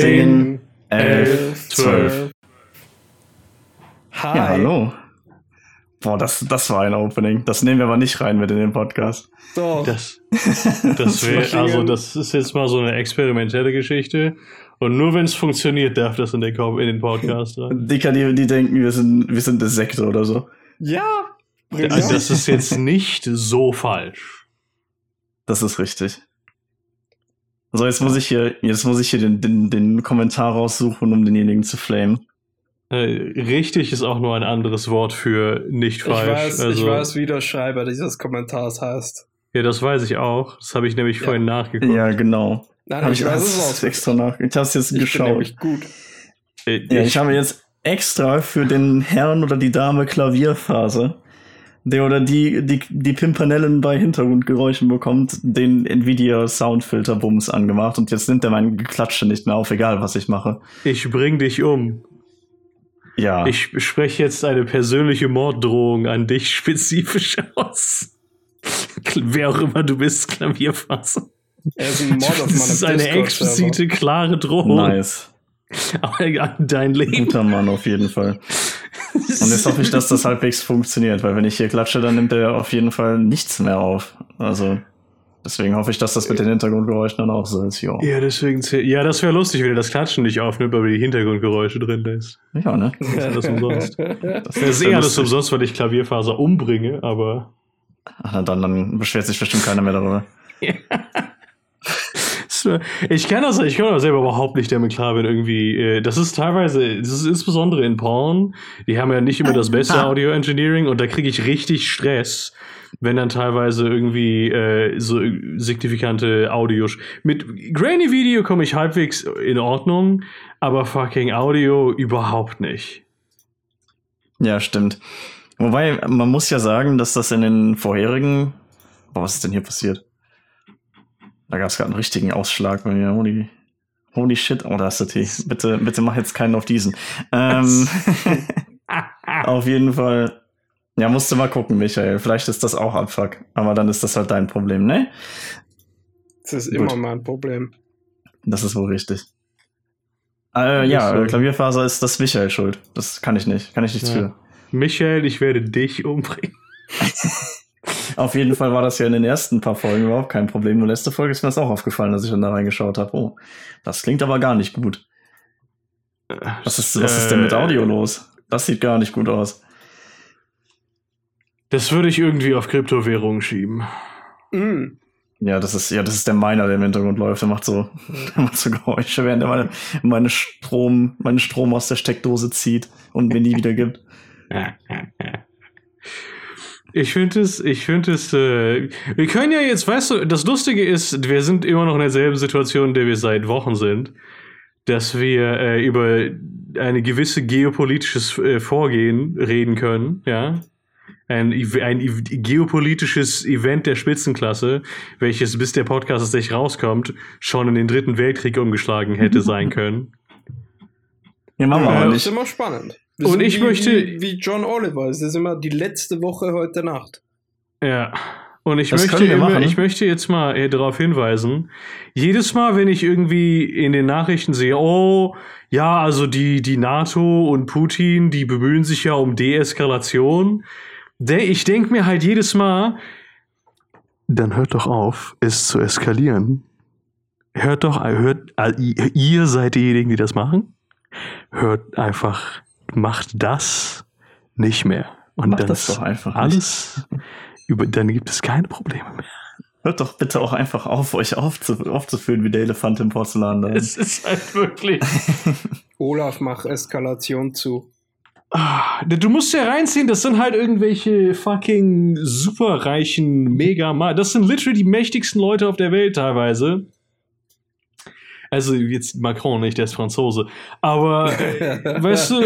10, 11, 12. Hi. Ja, hallo. Boah, das, das war ein Opening. Das nehmen wir aber nicht rein mit in den Podcast. Doch. Das, das wäre, also das ist jetzt mal so eine experimentelle Geschichte. Und nur wenn es funktioniert, darf das in den, in den Podcast rein. Dicker, die, die denken, wir sind, wir sind eine Sekte oder so. ja. Also das ist jetzt nicht so falsch. Das ist richtig. So, jetzt muss ich hier, jetzt muss ich hier den, den, den Kommentar raussuchen, um denjenigen zu flamen. Äh, richtig ist auch nur ein anderes Wort für nicht ich, falsch. weiß, also, ich weiß, wie der Schreiber dieses Kommentars heißt. Ja, das weiß ich auch. Das habe ich nämlich Ja. vorhin nachgeguckt. Ja, genau. Nein, Hab ich, weiß es auch. extra nach. Ich hab's jetzt Ich bin geschaut. nämlich gut. Äh, Ja, ich habe jetzt extra für den Herrn oder die Dame Klavierphase, der oder die, die, die Pimpanellen bei Hintergrundgeräuschen bekommt, den Nvidia Soundfilter Bums angemacht und jetzt nimmt er mein Geklatsche nicht mehr auf, egal was ich mache. ich bring dich um. Ja. Ich spreche jetzt eine persönliche Morddrohung an dich spezifisch aus. Wer auch immer du bist, Klavierfaser. Er ist ein Mod auf meinem Das ist eine explizite, klare Drohung nice. an dein Leben. Guter Mann auf jeden Fall. Und jetzt hoffe ich, dass das halbwegs funktioniert, weil wenn ich hier klatsche, dann nimmt er auf jeden Fall nichts mehr auf. Also, deswegen hoffe ich, dass das mit den Hintergrundgeräuschen dann auch so ist. Jo. Ja, deswegen Ja, das wäre lustig, wenn er das Klatschen nicht aufnimmt, aber die Hintergrundgeräusche drin lässt. Ja, ne? Das ist alles umsonst. Das Das ist eh alles umsonst, weil ich Klavierfaser umbringe, aber. Ach, dann, dann beschwert sich bestimmt keiner mehr darüber. So, Ich kann das, ich kann das selber überhaupt nicht damit klar, wenn irgendwie, äh, das ist teilweise, das ist insbesondere in Porn, die haben ja nicht immer das beste Audio Engineering und da kriege ich richtig Stress, wenn dann teilweise irgendwie äh, so signifikante Audio. Mit Grainy Video komme ich halbwegs in Ordnung, aber fucking Audio überhaupt nicht. Ja, stimmt. Wobei, man muss ja sagen, dass das in den vorherigen. Boah, was ist denn hier passiert? Da gab es gerade einen richtigen Ausschlag bei mir. Holy, holy shit, Audacity. Bitte, bitte mach jetzt keinen auf diesen. Ähm, auf jeden Fall. Ja, musst du mal gucken, Michael. Vielleicht ist das auch Abfuck. Aber dann ist das halt dein Problem, ne? Das ist Gut. immer mein Problem. Das ist wohl richtig. Äh, ja, äh, Klavierfaser ist das Michael schuld. Das kann ich nicht. Kann ich nichts Ja. für. Michael, ich werde dich umbringen. Auf jeden Fall war das ja in den ersten paar Folgen überhaupt kein Problem. Nur letzte Folge ist mir das auch aufgefallen, als ich dann da reingeschaut habe. Oh, das klingt aber gar nicht gut. Was ist, was ist denn mit Äh, Audio los? Das sieht gar nicht gut aus. Das würde ich irgendwie auf Kryptowährungen schieben. Mm. Ja, das ist, ja, das ist der Miner, der im Hintergrund läuft. Der macht so, der macht so Geräusche, während er meine, meine Strom, meinen Strom aus der Steckdose zieht und mir nie wieder gibt. Ich finde es, ich finde es, äh, wir können ja jetzt, weißt du, das Lustige ist, wir sind immer noch in derselben Situation, in der wir seit Wochen sind, dass wir äh, über eine gewisse geopolitisches äh, Vorgehen reden können, ja. Ein, ein geopolitisches Event der Spitzenklasse, welches bis der Podcast tatsächlich rauskommt, schon in den dritten Weltkrieg umgeschlagen hätte sein können. Ja, machen wir aber Das nicht. ist immer spannend. Wir Und ich wie, möchte- Wie, wie John Oliver. Es ist immer die letzte Woche heute Nacht. Ja. Und ich Das möchte, immer, machen. ich möchte jetzt mal äh, darauf hinweisen, jedes Mal, wenn ich irgendwie in den Nachrichten sehe, oh, ja, also die, die NATO und Putin, die bemühen sich ja um Deeskalation, de ich denke mir halt jedes Mal, dann hört doch auf, es zu eskalieren. Hört doch, hört, äh, ihr seid diejenigen, die das machen. Hört einfach, macht das nicht mehr. Und Macht dann das ist doch einfach nicht. alles, über, dann gibt es keine Probleme mehr. Hört doch bitte auch einfach auf, euch aufzu aufzuführen wie der Elefant im Porzellan. Da. Es ist halt wirklich. Olaf, mach Eskalation zu. Ah, Du musst ja reinziehen, das sind halt irgendwelche fucking superreichen Mega. Das sind literally die mächtigsten Leute auf der Welt teilweise. Also jetzt Macron nicht, der ist Franzose. Aber äh, weißt du,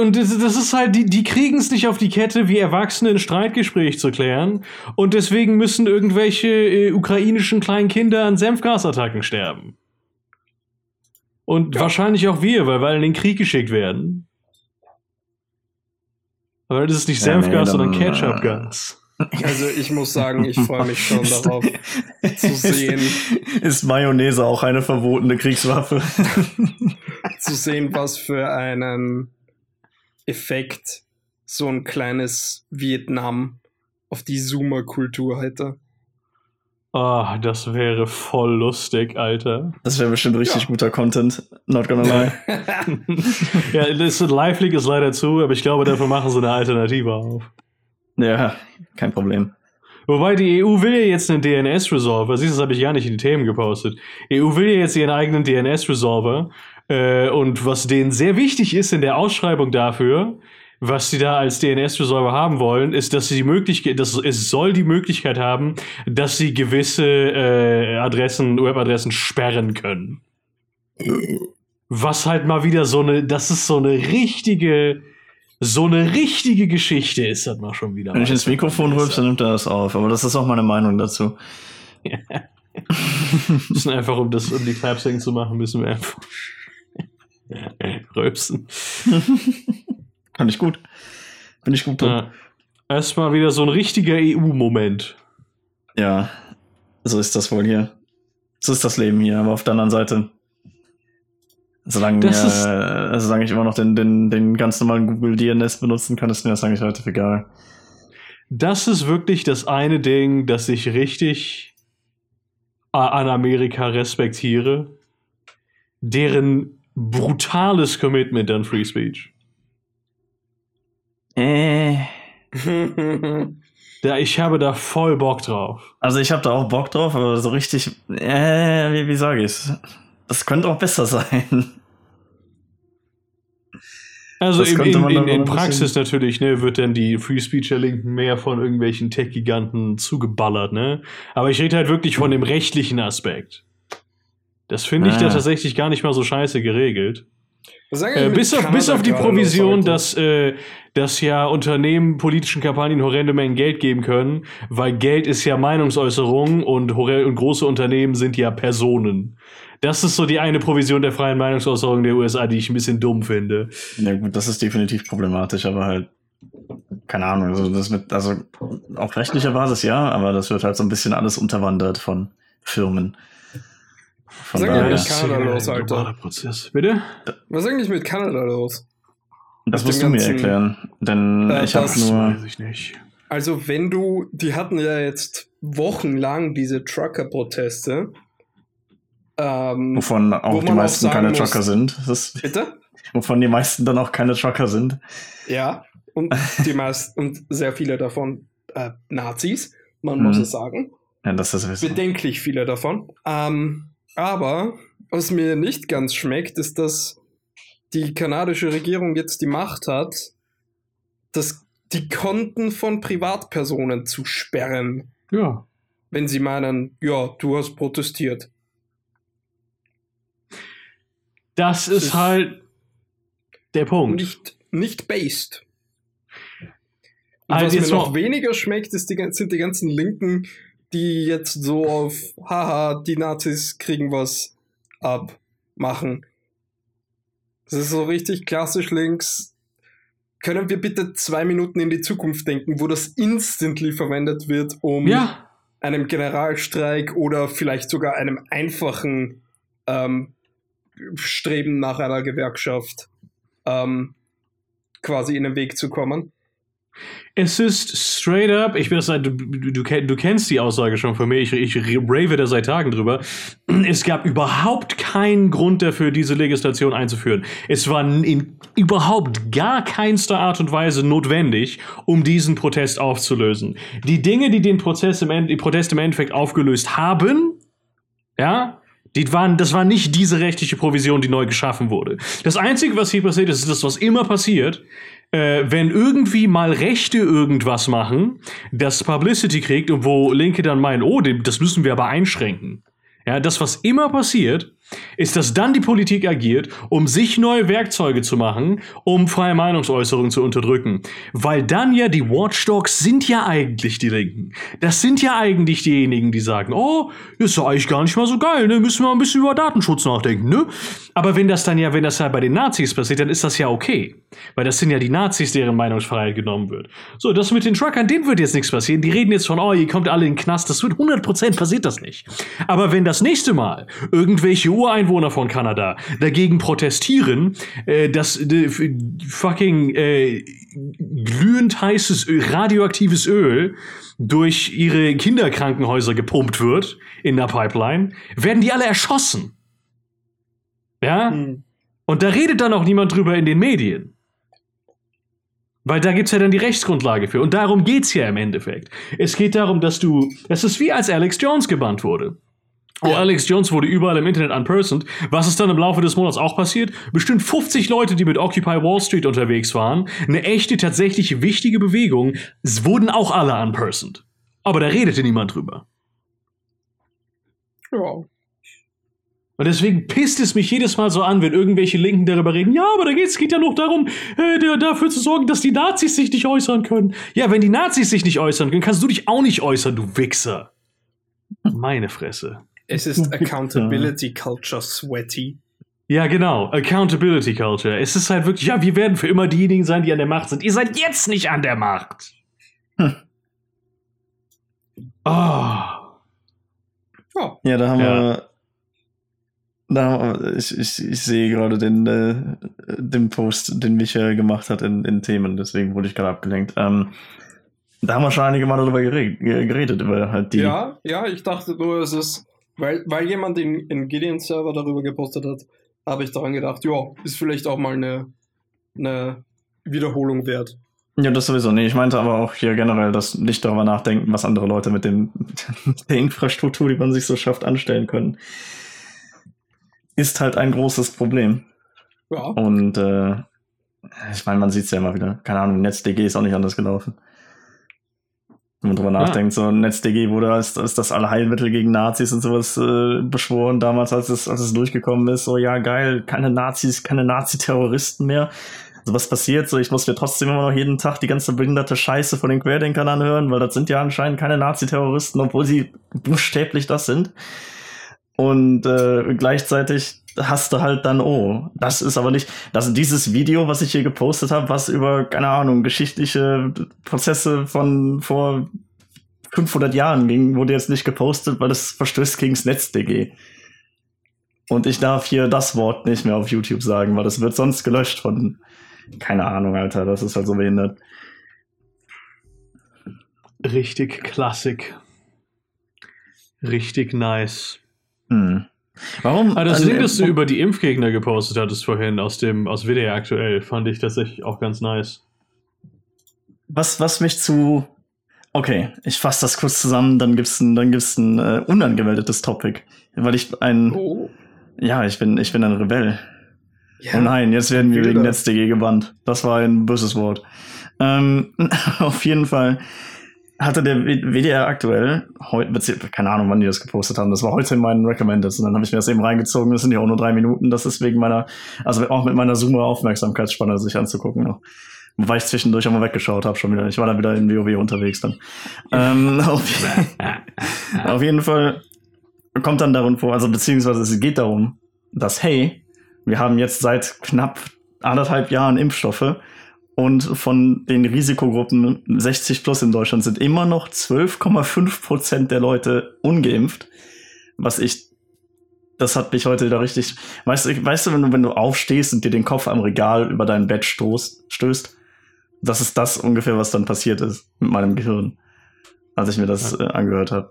und das, das ist halt, die, die kriegen es nicht auf die Kette, wie Erwachsene ein Streitgespräch zu klären. Und deswegen müssen irgendwelche äh, ukrainischen kleinen Kinder an Senfgasattacken sterben. Und Ja. wahrscheinlich auch wir, weil wir in den Krieg geschickt werden. Aber das ist nicht Ja, nee, Senfgas, dann, sondern äh, Ketchupgas. Also ich muss sagen, ich freue mich schon darauf zu sehen. Ist Mayonnaise auch eine verbotene Kriegswaffe? zu sehen, was für einen Effekt so ein kleines Vietnam auf die Zoomer-Kultur hätte. Ah, das wäre voll lustig, Alter. Das wäre bestimmt richtig Ja. guter Content. Not gonna lie. ja, das Live League ist leider zu, aber ich glaube, dafür machen sie eine Alternative auf. Ja, kein Problem. Wobei die EU will ja jetzt einen DNS-Resolver. Siehst du, das habe ich gar nicht in die Themen gepostet. EU will ja jetzt ihren eigenen DNS-Resolver. Äh, und was denen sehr wichtig ist in der Ausschreibung dafür, was sie da als DNS-Resolver haben wollen, ist, dass sie die Möglichkeit, dass es soll die Möglichkeit haben, dass sie gewisse äh, Adressen, Webadressen sperren können. Was halt mal wieder so eine, das ist so eine richtige, so eine richtige Geschichte ist das mal schon wieder. Wenn ich ins Mikrofon rülpse, nimmt er das auf. Aber das ist auch meine Meinung dazu. müssen einfach, um das, um die Clapsing zu machen, müssen wir einfach rülpsen. Kann ich gut. Bin ich gut drin. Ja. Erstmal wieder so ein richtiger EU-Moment. Ja, so ist das wohl hier. So ist das Leben hier. Aber auf der anderen Seite, solange, Das äh, ist- also solange ich immer noch den, den, den ganz normalen Google DNS benutzen kann, ist mir das eigentlich relativ egal. Das ist wirklich das eine Ding, das ich richtig äh, an Amerika respektiere. Deren brutales Commitment an Free Speech. Äh. Da, ich habe da voll Bock drauf. Also ich habe da auch Bock drauf, aber so richtig, äh, wie, wie sage ich's? Das könnte auch besser sein. Also Das in, in, in, in Praxis natürlich, ne, wird dann die Free Speecher Linken mehr von irgendwelchen Tech-Giganten zugeballert, ne? Aber ich rede halt wirklich von dem rechtlichen Aspekt. Das finde ich Ah. da tatsächlich gar nicht mal so scheiße geregelt. Äh, bis, auf, Kanada bis auf die Provision, dass, äh, dass ja Unternehmen politischen Kampagnen horrende Mengen Geld geben können, weil Geld ist ja Meinungsäußerung und, und große Unternehmen sind ja Personen. Das ist so die eine Provision der freien Meinungsäußerung der USA, die ich ein bisschen dumm finde. Ja gut, das ist definitiv problematisch, aber halt, keine Ahnung, also das mit, also auf rechtlicher Basis ja, aber das wird halt so ein bisschen alles unterwandert von Firmen. Von mal, daher, das das, Kanada los, Alter? Prozess. Bitte? Was ist eigentlich mit Kanada los? das mit musst du mir erklären, denn Äh, ich habe nur, Weiß ich nicht. Also, wenn du, die hatten ja jetzt wochenlang diese Trucker-Proteste. Ähm, wovon auch wo die auch meisten sagen keine muss- Trucker sind, das ist, bitte? wovon die meisten dann auch keine Trucker sind. Ja, und die meisten und sehr viele davon äh, Nazis, man Mhm. muss es sagen. Ja, das ist. Bedenklich viele davon. Ähm, aber was mir nicht ganz schmeckt, ist, dass die kanadische Regierung jetzt die Macht hat, dass die Konten von Privatpersonen zu sperren, Ja. wenn sie meinen, ja, du hast protestiert. Das ist ist- halt der Punkt. Nicht, nicht based. Und Halt was mir noch weniger schmeckt, ist die, sind die ganzen Linken, die jetzt so auf, haha, die Nazis kriegen was ab, machen. Das ist so richtig klassisch links. Können wir bitte zwei Minuten in die Zukunft denken, wo das instantly verwendet wird, um ja. einem Generalstreik oder vielleicht sogar einem einfachen ähm, Streben nach einer Gewerkschaft ähm, quasi in den Weg zu kommen. Es ist straight up, ich bin das, du, du, du, kenn- du kennst die Aussage schon von mir, ich, ich rave da seit Tagen drüber. Es gab überhaupt keinen Grund dafür, diese Legislation einzuführen. Es war in überhaupt gar keinster Art und Weise notwendig, um diesen Protest aufzulösen. Die Dinge, die den Prozess im, End, die Protest im Endeffekt aufgelöst haben, ja, die waren, das war nicht diese rechtliche Provision, die neu geschaffen wurde. Das Einzige, was hier passiert ist, ist das, was immer passiert, äh, wenn irgendwie mal Rechte irgendwas machen, das Publicity kriegt und wo Linke dann meinen, oh, das müssen wir aber einschränken. Ja, das, was immer passiert, ist, dass dann die Politik agiert, um sich neue Werkzeuge zu machen, um freie Meinungsäußerung zu unterdrücken. Weil dann ja die Watchdogs sind ja eigentlich die Linken. Das sind ja eigentlich diejenigen, die sagen, oh, ist ja eigentlich gar nicht mal so geil, ne? Müssen wir ein bisschen über Datenschutz nachdenken, ne? Aber wenn das dann ja, wenn das ja bei den Nazis passiert, dann ist das ja okay. Weil das sind ja die Nazis, deren Meinungsfreiheit genommen wird. So, das mit den Truckern, denen wird jetzt nichts passieren. Die reden jetzt von, oh, ihr kommt alle in den Knast. Das wird 100% passiert das nicht. Aber wenn das nächste Mal irgendwelche Ureinwohner von Kanada dagegen protestieren, äh, dass äh, fucking äh, glühend heißes Öl, radioaktives Öl durch ihre Kinderkrankenhäuser gepumpt wird in der Pipeline, werden die alle erschossen. Ja? Hm. Und da redet dann auch niemand drüber in den Medien. Weil da gibt's ja dann die Rechtsgrundlage für. Und darum geht's ja im Endeffekt. Es geht darum, dass du. Es ist wie als Alex Jones gebannt wurde. Oh, Alex Jones wurde überall im Internet unpersoned. Was ist dann im Laufe des Monats auch passiert? Bestimmt 50 Leute, die mit Occupy Wall Street unterwegs waren, eine echte, tatsächlich wichtige Bewegung, es wurden auch alle unpersoned. Aber da redete niemand drüber. Ja. Und deswegen pisst es mich jedes Mal so an, wenn irgendwelche Linken darüber reden, ja, aber da geht's, geht ja noch darum, äh, da- dafür zu sorgen, dass die Nazis sich nicht äußern können. Ja, wenn die Nazis sich nicht äußern können, kannst du dich auch nicht äußern, du Wichser. Meine Fresse. Es ist Accountability Culture Sweaty. Ja, genau. Accountability Culture. Es ist halt wirklich, ja, wir werden für immer diejenigen sein, die an der Macht sind. Ihr seid jetzt nicht an der Macht. Hm. Oh. Ja. Ja, da haben Ja. wir. Da, haben wir- ich, ich, ich sehe gerade den, äh, den Post, den Michael gemacht hat in, in Themen, deswegen wurde ich gerade abgelenkt. Ähm, da haben wir schon einige Mal darüber geredet, geredet über halt die. Ja, ja, ich dachte nur, es ist, weil, weil jemand in, in Gideons Server darüber gepostet hat, habe ich daran gedacht, ja, ist vielleicht auch mal eine, eine Wiederholung wert. Ja, das sowieso. Nee, ich meinte aber auch hier generell, dass nicht darüber nachdenken, was andere Leute mit dem mit der Infrastruktur, die man sich so schafft, anstellen können. Ist halt ein großes Problem. Ja, Und äh, ich meine, man sieht es ja immer wieder. Keine Ahnung, NetzDG ist auch nicht anders gelaufen. Wenn man drüber Ja. nachdenkt, so NetzDG wurde als, als das Allheilmittel gegen Nazis und sowas äh, beschworen, damals, als es, als es durchgekommen ist. So, ja, geil, keine Nazis, keine Nazi-Terroristen mehr. Also was passiert? So, ich muss mir trotzdem immer noch jeden Tag die ganze behinderte Scheiße von den Querdenkern anhören, weil das sind ja anscheinend keine Nazi-Terroristen, obwohl sie buchstäblich das sind. Und äh, gleichzeitig hast du halt dann, oh, das ist aber nicht, das dieses Video, was ich hier gepostet habe, was über, keine Ahnung, geschichtliche Prozesse von vor 500 Jahren ging, wurde jetzt nicht gepostet, weil es verstößt gegen das NetzDG. Und ich darf hier das Wort nicht mehr auf YouTube sagen, weil das wird sonst gelöscht von, keine Ahnung, Alter, das ist halt so behindert. Richtig Klassik. Richtig nice. Hm. Warum? Aber das also, Ding, das du über die Impfgegner gepostet hattest vorhin aus dem aus WDR aktuell, fand ich tatsächlich auch ganz nice. was, was mich zu. Okay, ich fasse das kurz zusammen, dann gibt's ein, dann gibt's ein äh, unangemeldetes Topic. Weil ich ein. oh. Ja, ich bin, ich bin ein Rebell. Ja, Oh nein, jetzt werden wir wegen. NetzDG gebannt. Das war ein böses Wort. Ähm, auf jeden Fall hatte der WDR aktuell, heute, keine Ahnung, wann die das gepostet haben, das war heute in meinen Recommendeds und dann habe ich mir das eben reingezogen, das sind ja auch nur drei Minuten, das ist wegen meiner, also auch mit meiner Zoomer-Aufmerksamkeitsspanne sich anzugucken noch. Wobei ich zwischendurch auch mal weggeschaut habe schon wieder. Ich war dann wieder in WoW unterwegs dann. ähm, auf, auf jeden Fall kommt dann darum vor, also beziehungsweise es geht darum, dass, hey, wir haben jetzt seit knapp anderthalb Jahren Impfstoffe und von den Risikogruppen 60 plus in Deutschland sind immer noch 12,5 Prozent der Leute ungeimpft. Was ich, das hat mich heute wieder richtig, weißt du, weißt du, wenn du, wenn du aufstehst und dir den Kopf am Regal über dein Bett stoßt, stößt, das ist das ungefähr, was dann passiert ist mit meinem Gehirn, als ich mir das äh, angehört habe.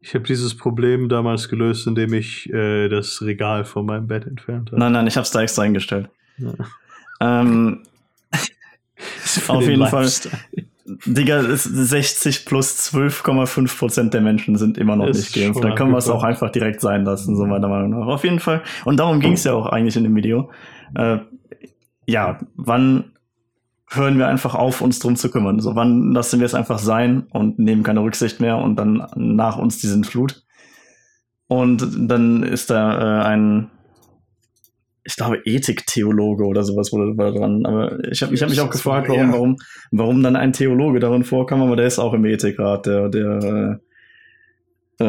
Ich habe dieses Problem damals gelöst, indem ich äh, das Regal von meinem Bett entfernt habe. Nein, nein, ich habe es da extra eingestellt. Ja. Ähm, Für auf den jeden Fall. Digga, es- 60 plus 12,5 Prozent der Menschen sind immer noch Ist nicht geimpft. Dann können wir es auch einfach direkt sein lassen, so meiner Meinung nach. Auf jeden Fall. Und darum ging es ja auch eigentlich in dem Video. Äh, ja, wann hören wir einfach auf, uns drum zu kümmern? So, wann lassen wir es einfach sein und nehmen keine Rücksicht mehr und dann nach uns diesen Flut? Und dann ist da äh, ein, ich glaube, Ethiktheologe oder sowas wurde war dran. Aber ich habe ich hab mich auch gefragt, warum, warum, warum dann ein Theologe darin vorkam, aber der ist auch im Ethikrat, der, der, äh,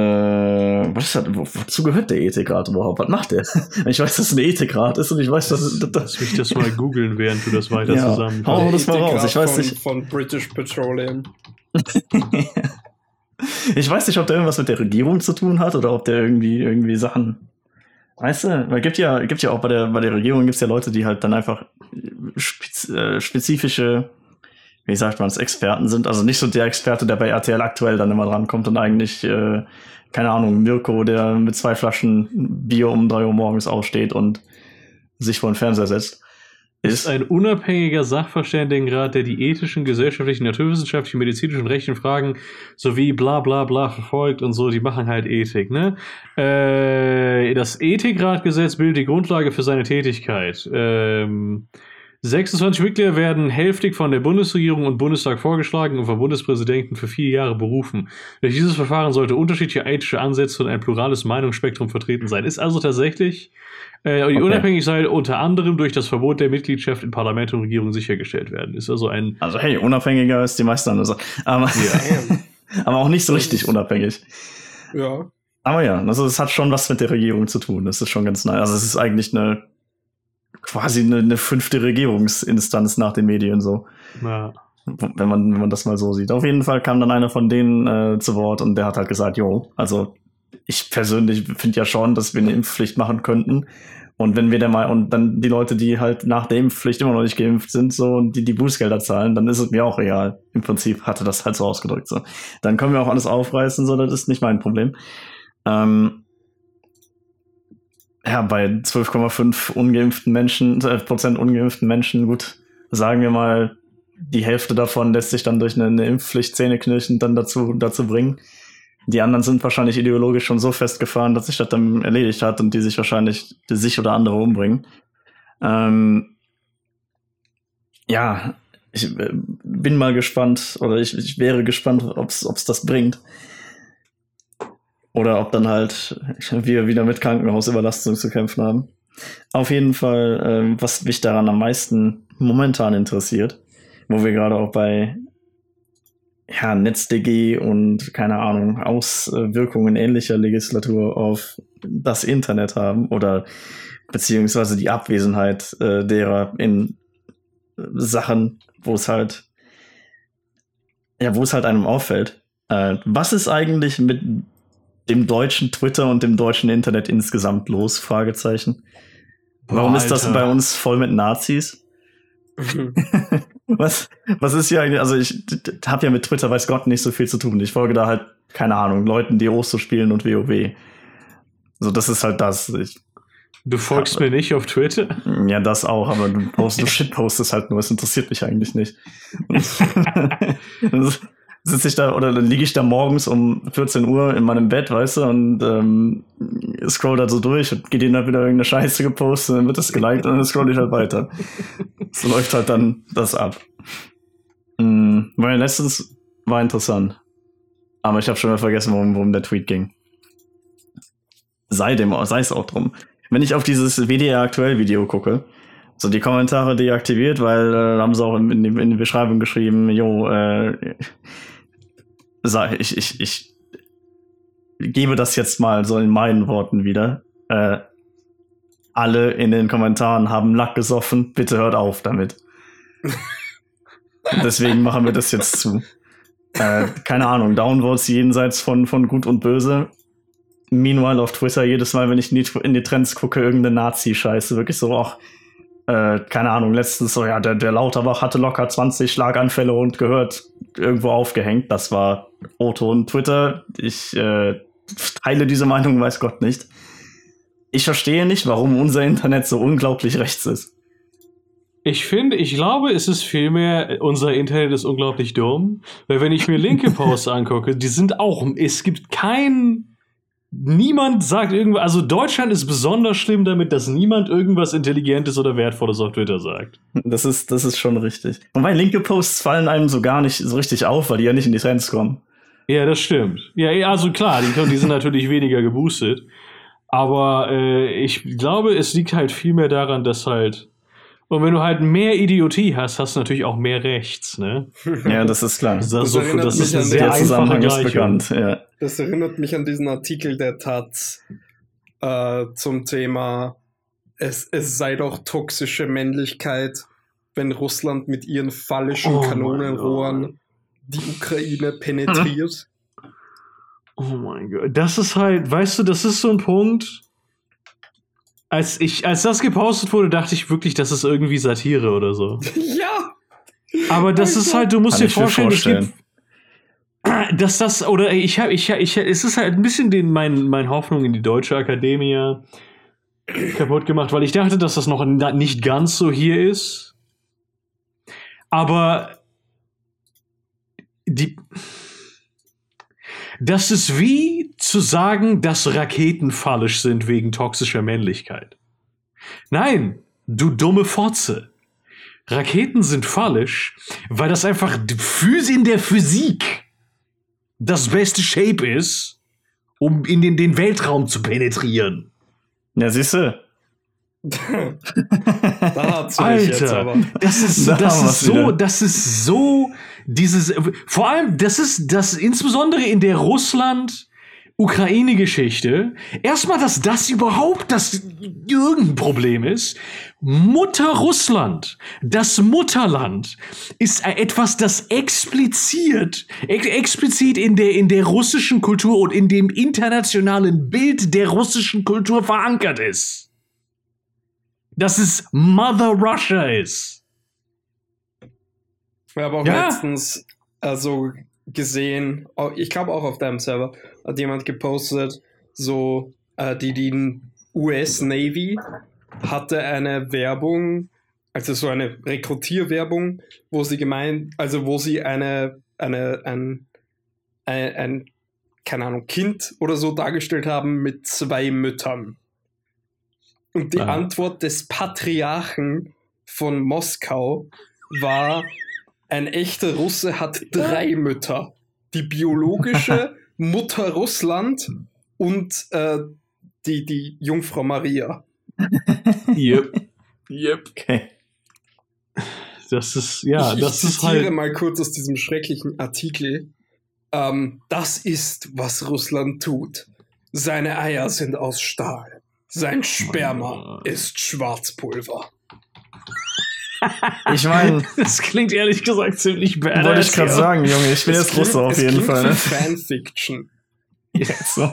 was ist das, wo, wozu gehört der Ethikrat überhaupt? Was macht der? Ich weiß, dass es ein Ethikrat ist und ich weiß, dass das. Lass mich das mal googeln, während du das weiter Ja. zusammen. Hau das mal raus. Ich weiß von, nicht. Von British Petroleum. ich weiß nicht, ob der irgendwas mit der Regierung zu tun hat oder ob der irgendwie, irgendwie Sachen. Weißt du, weil gibt ja, gibt ja auch bei der, bei der Regierung gibt's ja Leute, die halt dann einfach spez äh, spezifische, wie sagt man es, Experten sind. Also nicht so der Experte, der bei RTL aktuell dann immer drankommt und eigentlich, äh, keine Ahnung, Mirko, der mit zwei Flaschen Bier um drei Uhr morgens aufsteht und sich vor den Fernseher setzt. Ist ein unabhängiger Sachverständigenrat, der die ethischen, gesellschaftlichen, naturwissenschaftlichen, medizinischen und rechtlichen Fragen sowie bla bla bla verfolgt und so, die machen halt Ethik, ne? Äh, das Ethikratgesetz bildet die Grundlage für seine Tätigkeit. Ähm, 26 Mitglieder werden hälftig von der Bundesregierung und Bundestag vorgeschlagen und vom Bundespräsidenten für vier Jahre berufen. Durch dieses Verfahren sollte unterschiedliche ethische Ansätze und ein plurales Meinungsspektrum vertreten sein. Ist also tatsächlich äh, die Okay. Unabhängigkeit unter anderem durch das Verbot der Mitgliedschaft in Parlament und Regierung sichergestellt werden. Ist also ein Also hey, unabhängiger ist die meisten andere Sachen. Aber, Damn. aber auch nicht so richtig unabhängig. Ja. Aber ja, also es hat schon was mit der Regierung zu tun. Das ist schon ganz nice. Also es ist eigentlich eine quasi eine, eine fünfte Regierungsinstanz nach den Medien so, na, wenn man wenn man das mal so sieht. Auf jeden Fall kam dann einer von denen äh, zu Wort und der hat halt gesagt, jo, also ich persönlich finde ja schon, dass wir eine Impfpflicht machen könnten. Und wenn wir der mal und dann die Leute, die halt nach der Impfpflicht immer noch nicht geimpft sind, so und die die Bußgelder zahlen, dann ist es mir auch egal. Im Prinzip hatte das halt so ausgedrückt so. Dann können wir auch alles aufreißen, so das ist nicht mein Problem. Ähm, ja, bei 12,5 ungeimpften Menschen, äh, Prozent ungeimpften Menschen, gut, sagen wir mal, die Hälfte davon lässt sich dann durch eine, eine Impfpflicht zähneknirschend dann dazu, dazu bringen. Die anderen sind wahrscheinlich ideologisch schon so festgefahren, dass sich das dann erledigt hat und die sich wahrscheinlich die sich oder andere umbringen. Ähm, ja, ich äh, bin mal gespannt oder ich, ich wäre gespannt, ob es das bringt. Oder ob dann halt wir wieder mit Krankenhausüberlastung zu kämpfen haben. Auf jeden Fall, ähm, was mich daran am meisten momentan interessiert, wo wir gerade auch bei ja, NetzDG und keine Ahnung, Auswirkungen ähnlicher Legislatur auf das Internet haben oder beziehungsweise die Abwesenheit äh, derer in Sachen, wo es halt ja, wo es halt einem auffällt. Äh, was ist eigentlich mit dem deutschen Twitter und dem deutschen Internet insgesamt los? Fragezeichen. Warum Boah, ist das bei uns voll mit Nazis? Was, was ist hier eigentlich? Also ich habe ja mit Twitter, weiß Gott, nicht so viel zu tun. Ich folge da halt, keine Ahnung, Leuten, die Osto spielen und WoW. So, das ist halt das. Ich, Du folgst mir nicht auf Twitter? ja, das auch, aber du, post, du shitpostest halt nur. Es interessiert mich eigentlich nicht. sitze ich da oder dann liege ich da morgens um 14 Uhr in meinem Bett, weißt du, und ähm, scroll da so durch und geht ihnen halt wieder irgendeine Scheiße gepostet, dann wird das geliked und dann scroll ich halt weiter. So läuft halt dann das ab. Mhm, weil letztens war interessant. Aber ich habe schon mal vergessen, worum, worum der Tweet ging. Sei dem, sei es auch drum. Wenn ich auf dieses WDR aktuell Video gucke, so die Kommentare deaktiviert, weil äh, haben sie auch in, in, in die Beschreibung geschrieben, jo, äh, sag, ich, ich, ich gebe das jetzt mal so in meinen Worten wieder. Äh, alle in den Kommentaren haben Lack gesoffen, bitte hört auf damit. Deswegen machen wir das jetzt zu. Äh, keine Ahnung, Downvotes jenseits von, von Gut und Böse. Meanwhile auf Twitter jedes Mal, wenn ich in die, in die Trends gucke, irgendeine Nazi-Scheiße. Wirklich so, auch, äh, keine Ahnung, letztens so, ja, der, der Lauterbach hatte locker 20 Schlaganfälle und gehört irgendwo aufgehängt. Das war Otto und Twitter. Ich äh, teile diese Meinung, weiß Gott nicht. Ich verstehe nicht, warum unser Internet so unglaublich rechts ist. Ich finde, ich glaube, es ist vielmehr, unser Internet ist unglaublich dumm. Weil wenn ich mir linke Posts angucke, die sind auch, es gibt kein, niemand sagt irgendwas, also Deutschland ist besonders schlimm damit, dass niemand irgendwas Intelligentes oder Wertvolles auf Twitter sagt. Das ist, das ist schon richtig. Wobei linke Posts fallen einem so gar nicht so richtig auf, weil die ja nicht in die Trends kommen. Ja, das stimmt. Ja, also klar, die, die sind natürlich weniger geboostet. Aber äh, ich glaube, es liegt halt viel mehr daran, dass halt. Und wenn du halt mehr Idiotie hast, hast du natürlich auch mehr Rechts, ne? Ja, das ist klar. Das, Das so, das ist den sehr Der einfache Zusammenhang ist bekannt. Ja. Das erinnert mich an diesen Artikel der Taz äh, zum Thema, es, es sei doch toxische Männlichkeit, wenn Russland mit ihren phallischen Oh Kanonenrohren die Ukraine penetriert. Oh mein Gott. Das ist halt, weißt du, das ist so ein Punkt. Als, ich, als das gepostet wurde, dachte ich wirklich, das ist irgendwie Satire oder so. ja! Aber das ist halt, du musst Kann dir mir vorstellen, es vorstellen. gibt, dass das, oder ich habe, ich, ich, es ist halt ein bisschen den, mein, meine Hoffnung in die deutsche Akademie kaputt gemacht, weil ich dachte, dass das noch nicht ganz so hier ist. Aber die, das ist wie zu sagen, dass Raketen fallisch sind wegen toxischer Männlichkeit. Nein, du dumme Fotze. Raketen sind fallisch, weil das einfach in der Physik das beste Shape ist, um in den, den Weltraum zu penetrieren. Ja, siehst du. Da Alter, aber. das ist, Da das ist so, wieder. das ist so, dieses, vor allem, das ist, das insbesondere in der Russland, Ukraine-Geschichte, erstmal, dass das überhaupt das irgendein Problem ist. Mutter Russland, das Mutterland, ist etwas, das explizit, ex explizit in der, in der russischen Kultur und in dem internationalen Bild der russischen Kultur verankert ist. Dass es Mother Russia ist. Ich habe auch Ja. letztens also gesehen, au- ich glaube auch auf deinem Server, hat jemand gepostet, so äh, die, die US Navy hatte eine Werbung, also so eine Rekrutierwerbung, wo sie gemeint, also wo sie eine, eine, ein, ein, ein, keine Ahnung, Kind oder so dargestellt haben mit zwei Müttern. Und die Ah. Antwort des Patriarchen von Moskau war, ein echter Russe hat drei Mütter. Die biologische Mutter Russland und äh, die, die Jungfrau Maria. Yep. Yep. Okay. Das ist, ja, ich, das ich ist zitiere halt. mal kurz aus diesem schrecklichen Artikel. Ähm, das ist, was Russland tut. Seine Eier sind aus Stahl. Sein Sperma Gott. ist Schwarzpulver. Ich meine, Das klingt ehrlich gesagt ziemlich badass. wollte ich gerade ja. sagen, Junge, ich bin jetzt Russe auf jeden Fall. Ne? Fanfiction. Jetzt so.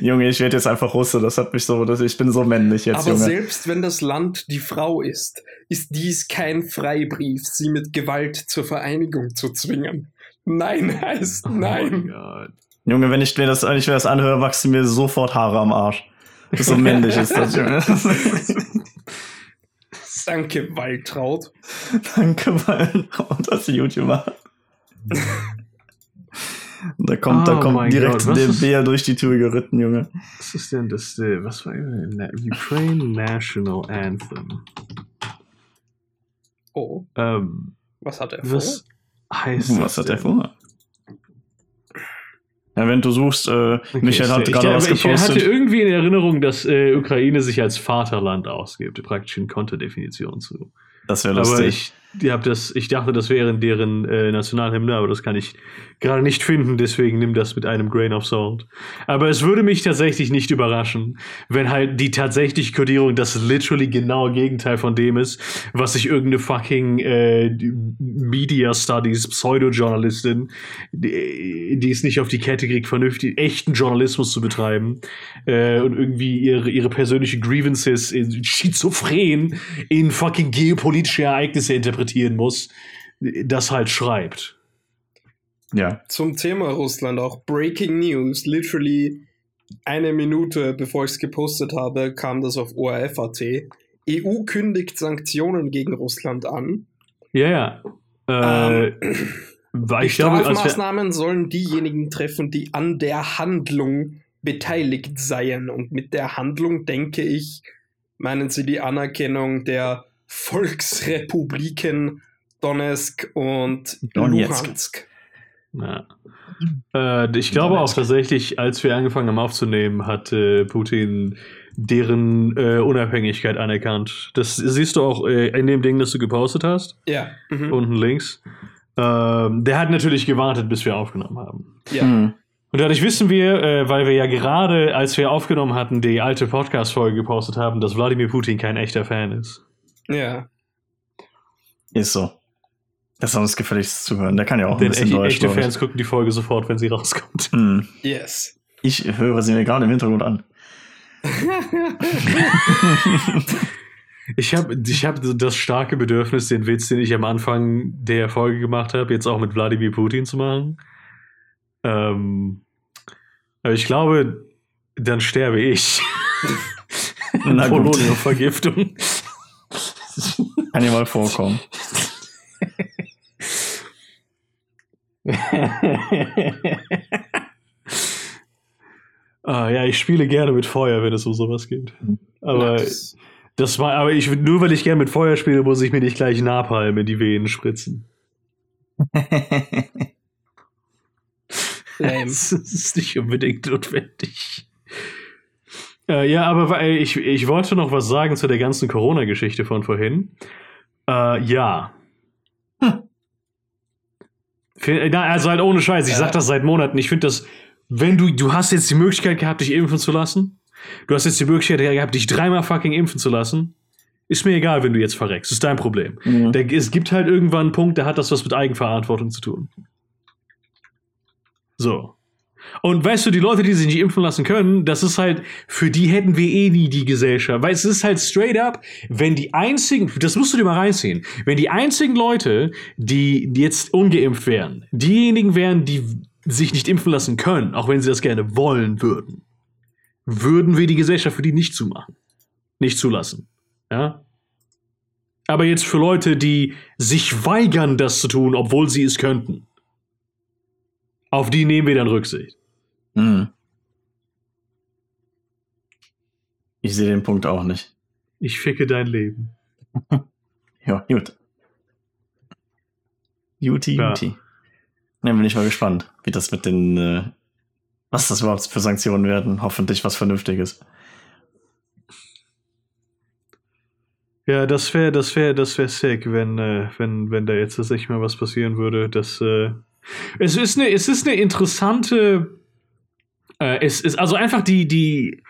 Junge, ich werde jetzt einfach Russe, das hat mich so, das, ich bin so männlich jetzt, Aber Junge. selbst wenn das Land die Frau ist, ist dies kein Freibrief, sie mit Gewalt zur Vereinigung zu zwingen. Nein heißt Oh nein. Gott. Junge, wenn ich mir das, wenn ich mir das anhöre, wachsen mir sofort Haare am Arsch. So männlich ist das, Junge. Danke, Waltraud. Danke, weil und das YouTuber. Da kommt, da Oh kommt mein direkt was der Bär durch die Tür geritten, Junge. Was ist denn das? äh, Was war Ukraine National Anthem? Oh, Ähm, was hat er vor? was heißt Was das hat der denn? vor? Ja, wenn du suchst, äh, Okay, Michael hat gerade was ich hatte gepostet. irgendwie in Erinnerung, dass äh, Ukraine sich als Vaterland ausgibt, praktisch in Konterdefinition zu. Das wäre Aber lustig. ich, die hab das, ich dachte, das wäre deren äh, Nationalhymne, aber das kann ich gerade nicht finden, deswegen nimm das mit einem Grain of Salt. Aber es würde mich tatsächlich nicht überraschen, wenn halt die tatsächliche Kodierung das literally genaue Gegenteil von dem ist, was sich irgendeine fucking äh, Media Studies Pseudo-Journalistin, die, die es nicht auf die Kette kriegt, vernünftig echten Journalismus zu betreiben äh, und irgendwie ihre, ihre persönliche Grievances in schizophren in fucking geopolitische Ereignisse interpretieren muss, das halt schreibt. Ja. Zum Thema Russland auch Breaking News. Literally eine Minute bevor ich es gepostet habe, kam das auf ORF.at. EU kündigt Sanktionen gegen Russland an. Ja, ja. Äh, Ähm, weil Die Strafmaßnahmen sollen diejenigen treffen, die an der Handlung beteiligt seien. Und mit der Handlung denke ich, meinen sie die Anerkennung der Volksrepubliken Donetsk und Donetsk. Luhansk. Ja. Äh, ich glaube auch tatsächlich, als wir angefangen haben aufzunehmen, hat äh, Putin deren äh, Unabhängigkeit anerkannt. Das siehst du auch äh, in dem Ding, das du gepostet hast, Ja. Mhm. unten links. Ähm, der hat natürlich gewartet, bis wir aufgenommen haben. ja. Hm. Und dadurch wissen wir, äh, weil wir ja gerade, als wir aufgenommen hatten, die alte Podcast-Folge gepostet haben, dass Wladimir Putin kein echter Fan ist. Ja. Ist so. Das soll uns gefälligst zuhören. Der kann ja auch ein Denn bisschen echte, Deutsch. echte. Fans gucken die Folge sofort, wenn sie rauskommt. Hm. Yes. Ich höre sie mir gerade im Hintergrund an. Ich habe ich hab das starke Bedürfnis, den Witz, den ich am Anfang der Folge gemacht habe, jetzt auch mit Wladimir Putin zu machen. Ähm, aber ich glaube, dann sterbe ich. Polonium-Vergiftung. Kann ja mal vorkommen. ah, ja, ich spiele gerne mit Feuer, wenn es um sowas geht. Aber Nice. das war, aber ich nur weil ich gerne mit Feuer spiele, muss ich mir nicht gleich Napalm in die Venen spritzen. Das ist nicht unbedingt notwendig. Äh, ja, aber weil ich, ich wollte noch was sagen zu der ganzen Corona-Geschichte von vorhin. Äh, ja. Hm. Na, also halt ohne Scheiß, ich sag das seit Monaten. Ich finde das, wenn du, du hast jetzt die Möglichkeit gehabt, dich impfen zu lassen. Du hast jetzt die Möglichkeit gehabt, dich dreimal fucking impfen zu lassen. Ist mir egal, wenn du jetzt verreckst. Ist dein Problem. Mhm. Der, es gibt halt irgendwann einen Punkt, da hat das was mit Eigenverantwortung zu tun. So. Und weißt du, die Leute, die sich nicht impfen lassen können, das ist halt, für die hätten wir eh nie die Gesellschaft. Weil es ist halt straight up, wenn die einzigen, das musst du dir mal reinziehen, wenn die einzigen Leute, die jetzt ungeimpft wären, diejenigen wären, die sich nicht impfen lassen können, auch wenn sie das gerne wollen würden, würden wir die Gesellschaft für die nicht zumachen. Nicht zulassen. Ja? Aber jetzt für Leute, die sich weigern, das zu tun, obwohl sie es könnten. Auf die nehmen wir dann Rücksicht. Mhm. Ich sehe den Punkt auch nicht. Ich ficke dein Leben. Ja, gut. Juti, Ja. Juti. Dann bin ich mal gespannt, wie das mit den, äh, was das überhaupt für Sanktionen werden. Hoffentlich was Vernünftiges. Ja, das wäre, das wäre, das wäre sick, wenn, äh, wenn, wenn da jetzt tatsächlich mal was passieren würde. Das, äh, es ist eine, es ist eine interessante, äh, es ist also einfach die, die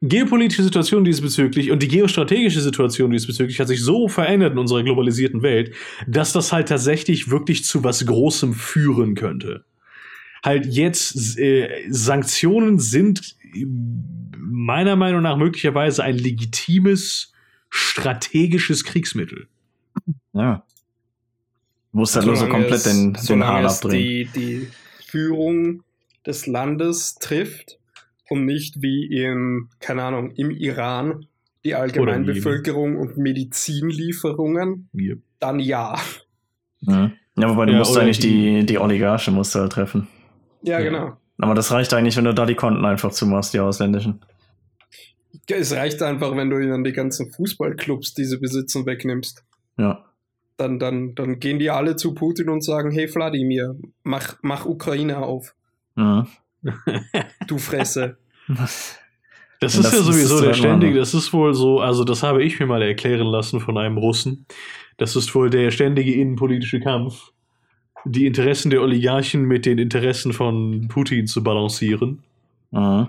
geopolitische Situation diesbezüglich und die geostrategische Situation diesbezüglich hat sich so verändert in unserer globalisierten Welt, dass das halt tatsächlich wirklich zu was Großem führen könnte. Halt jetzt, äh, Sanktionen sind meiner Meinung nach möglicherweise ein legitimes strategisches Kriegsmittel. Ja. Du musst halt nur so komplett es- den, den Hahn abdrehen. die, die Führung des Landes trifft und nicht wie in, keine Ahnung, im Iran die Allgemeinbevölkerung und Medizinlieferungen, Ja. dann ja. Ja, wobei du Ja, musst eigentlich die- die, die Oligarchen musst du halt treffen. Ja, Ja. genau. Aber das reicht eigentlich, wenn du da die Konten einfach zumachst, die ausländischen. Ja, Es reicht einfach, wenn du ihnen die ganzen Fußballclubs, die sie besitzen, wegnimmst. Ja. Dann, dann, dann gehen die alle zu Putin und sagen, hey Wladimir, mach, mach Ukraine auf, Mhm. du Fresse. Das ist das ja ist sowieso es der ständige, das ist wohl so, also das habe ich mir mal erklären lassen von einem Russen. Das ist wohl der ständige innenpolitische Kampf, die Interessen der Oligarchen mit den Interessen von Putin zu balancieren. Mhm.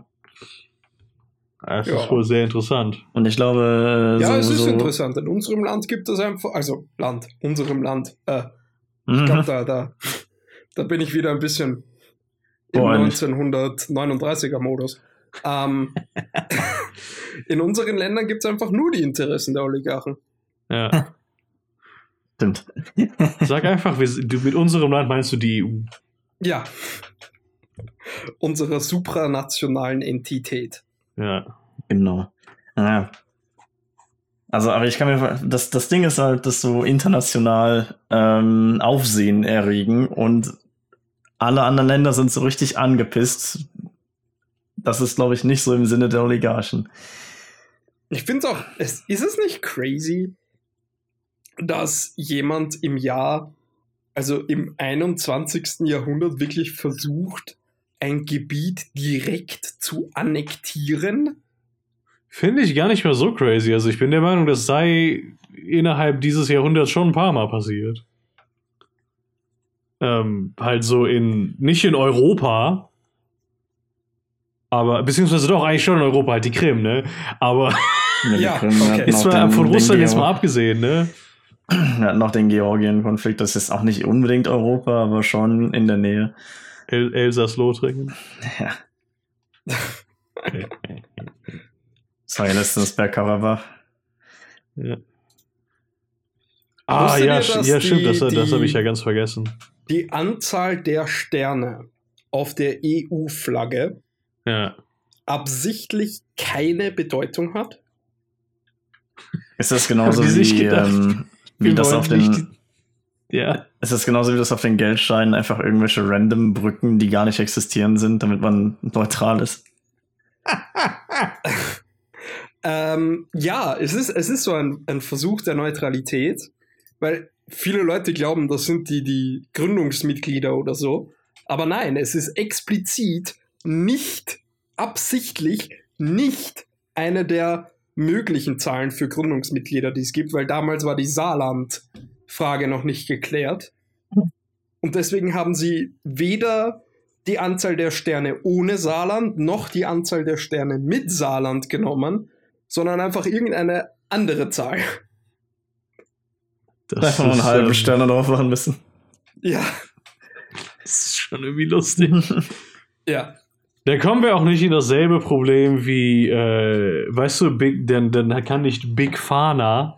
Das Ja. ist wohl sehr interessant. Und ich glaube, äh, Ja, so, es ist so, interessant. In unserem Land gibt es einfach, also Land, unserem Land. Äh, ich Mhm. glaube, da, da, da bin ich wieder ein bisschen im Boah, 1939er Modus. Ähm, in unseren Ländern gibt es einfach nur die Interessen der Oligarchen. Ja. Stimmt. Sag einfach, wir, sind- du, mit unserem Land meinst du die EU. Ja. Unserer supranationalen Entität. Ja. Genau. Ja. Also, aber ich kann mir, das, das Ding ist halt, dass so international ähm, Aufsehen erregen und alle anderen Länder sind so richtig angepisst. Das ist, glaube ich, nicht so im Sinne der Oligarchen. Ich finde es auch, es, ist es nicht crazy, dass jemand im Jahr also im 21. Jahrhundert wirklich versucht, ein Gebiet direkt zu annektieren? Finde ich gar nicht mehr so crazy. Also ich bin der Meinung, das sei innerhalb dieses Jahrhunderts schon ein paar Mal passiert. Ähm, halt so in, nicht in Europa, aber, beziehungsweise doch eigentlich schon in Europa, halt die Krim, ne? Aber die Ja, Krim okay. ist mal den- von Russland jetzt mal abgesehen, ne? Wir hatten noch den Georgien-Konflikt, das ist auch nicht unbedingt Europa, aber schon in der Nähe. El Elsass-Lothringen. Ja. Das war ja letztens Bergkarabach. Ja. Ah, Wusstet ja, ihr, ja, stimmt, die- das, das die- habe ich ja ganz vergessen. Die Anzahl der Sterne auf der EU-Flagge Ja. absichtlich keine Bedeutung hat? Ist das genauso wie, gedacht, ähm, wie das auf nicht den, Ja. ist das genauso wie das auf den Geldscheinen einfach irgendwelche random Brücken, die gar nicht existieren sind, damit man neutral ist? Ähm, ja, es ist, es ist so ein, ein Versuch der Neutralität, weil viele Leute glauben, das sind die, die Gründungsmitglieder oder so. Aber nein, es ist explizit nicht absichtlich nicht eine der möglichen Zahlen für Gründungsmitglieder, die es gibt, weil damals war die Saarland-Frage noch nicht geklärt. Und deswegen haben sie weder die Anzahl der Sterne ohne Saarland noch die Anzahl der Sterne mit Saarland genommen, sondern einfach irgendeine andere Zahl. Das Einfach nur einen halben ähm, Sterne drauf machen müssen. Ja, Das ist schon irgendwie lustig. ja. Da kommen wir auch nicht in dasselbe Problem wie, äh, weißt du, Big, denn, dann kann nicht Big Pharma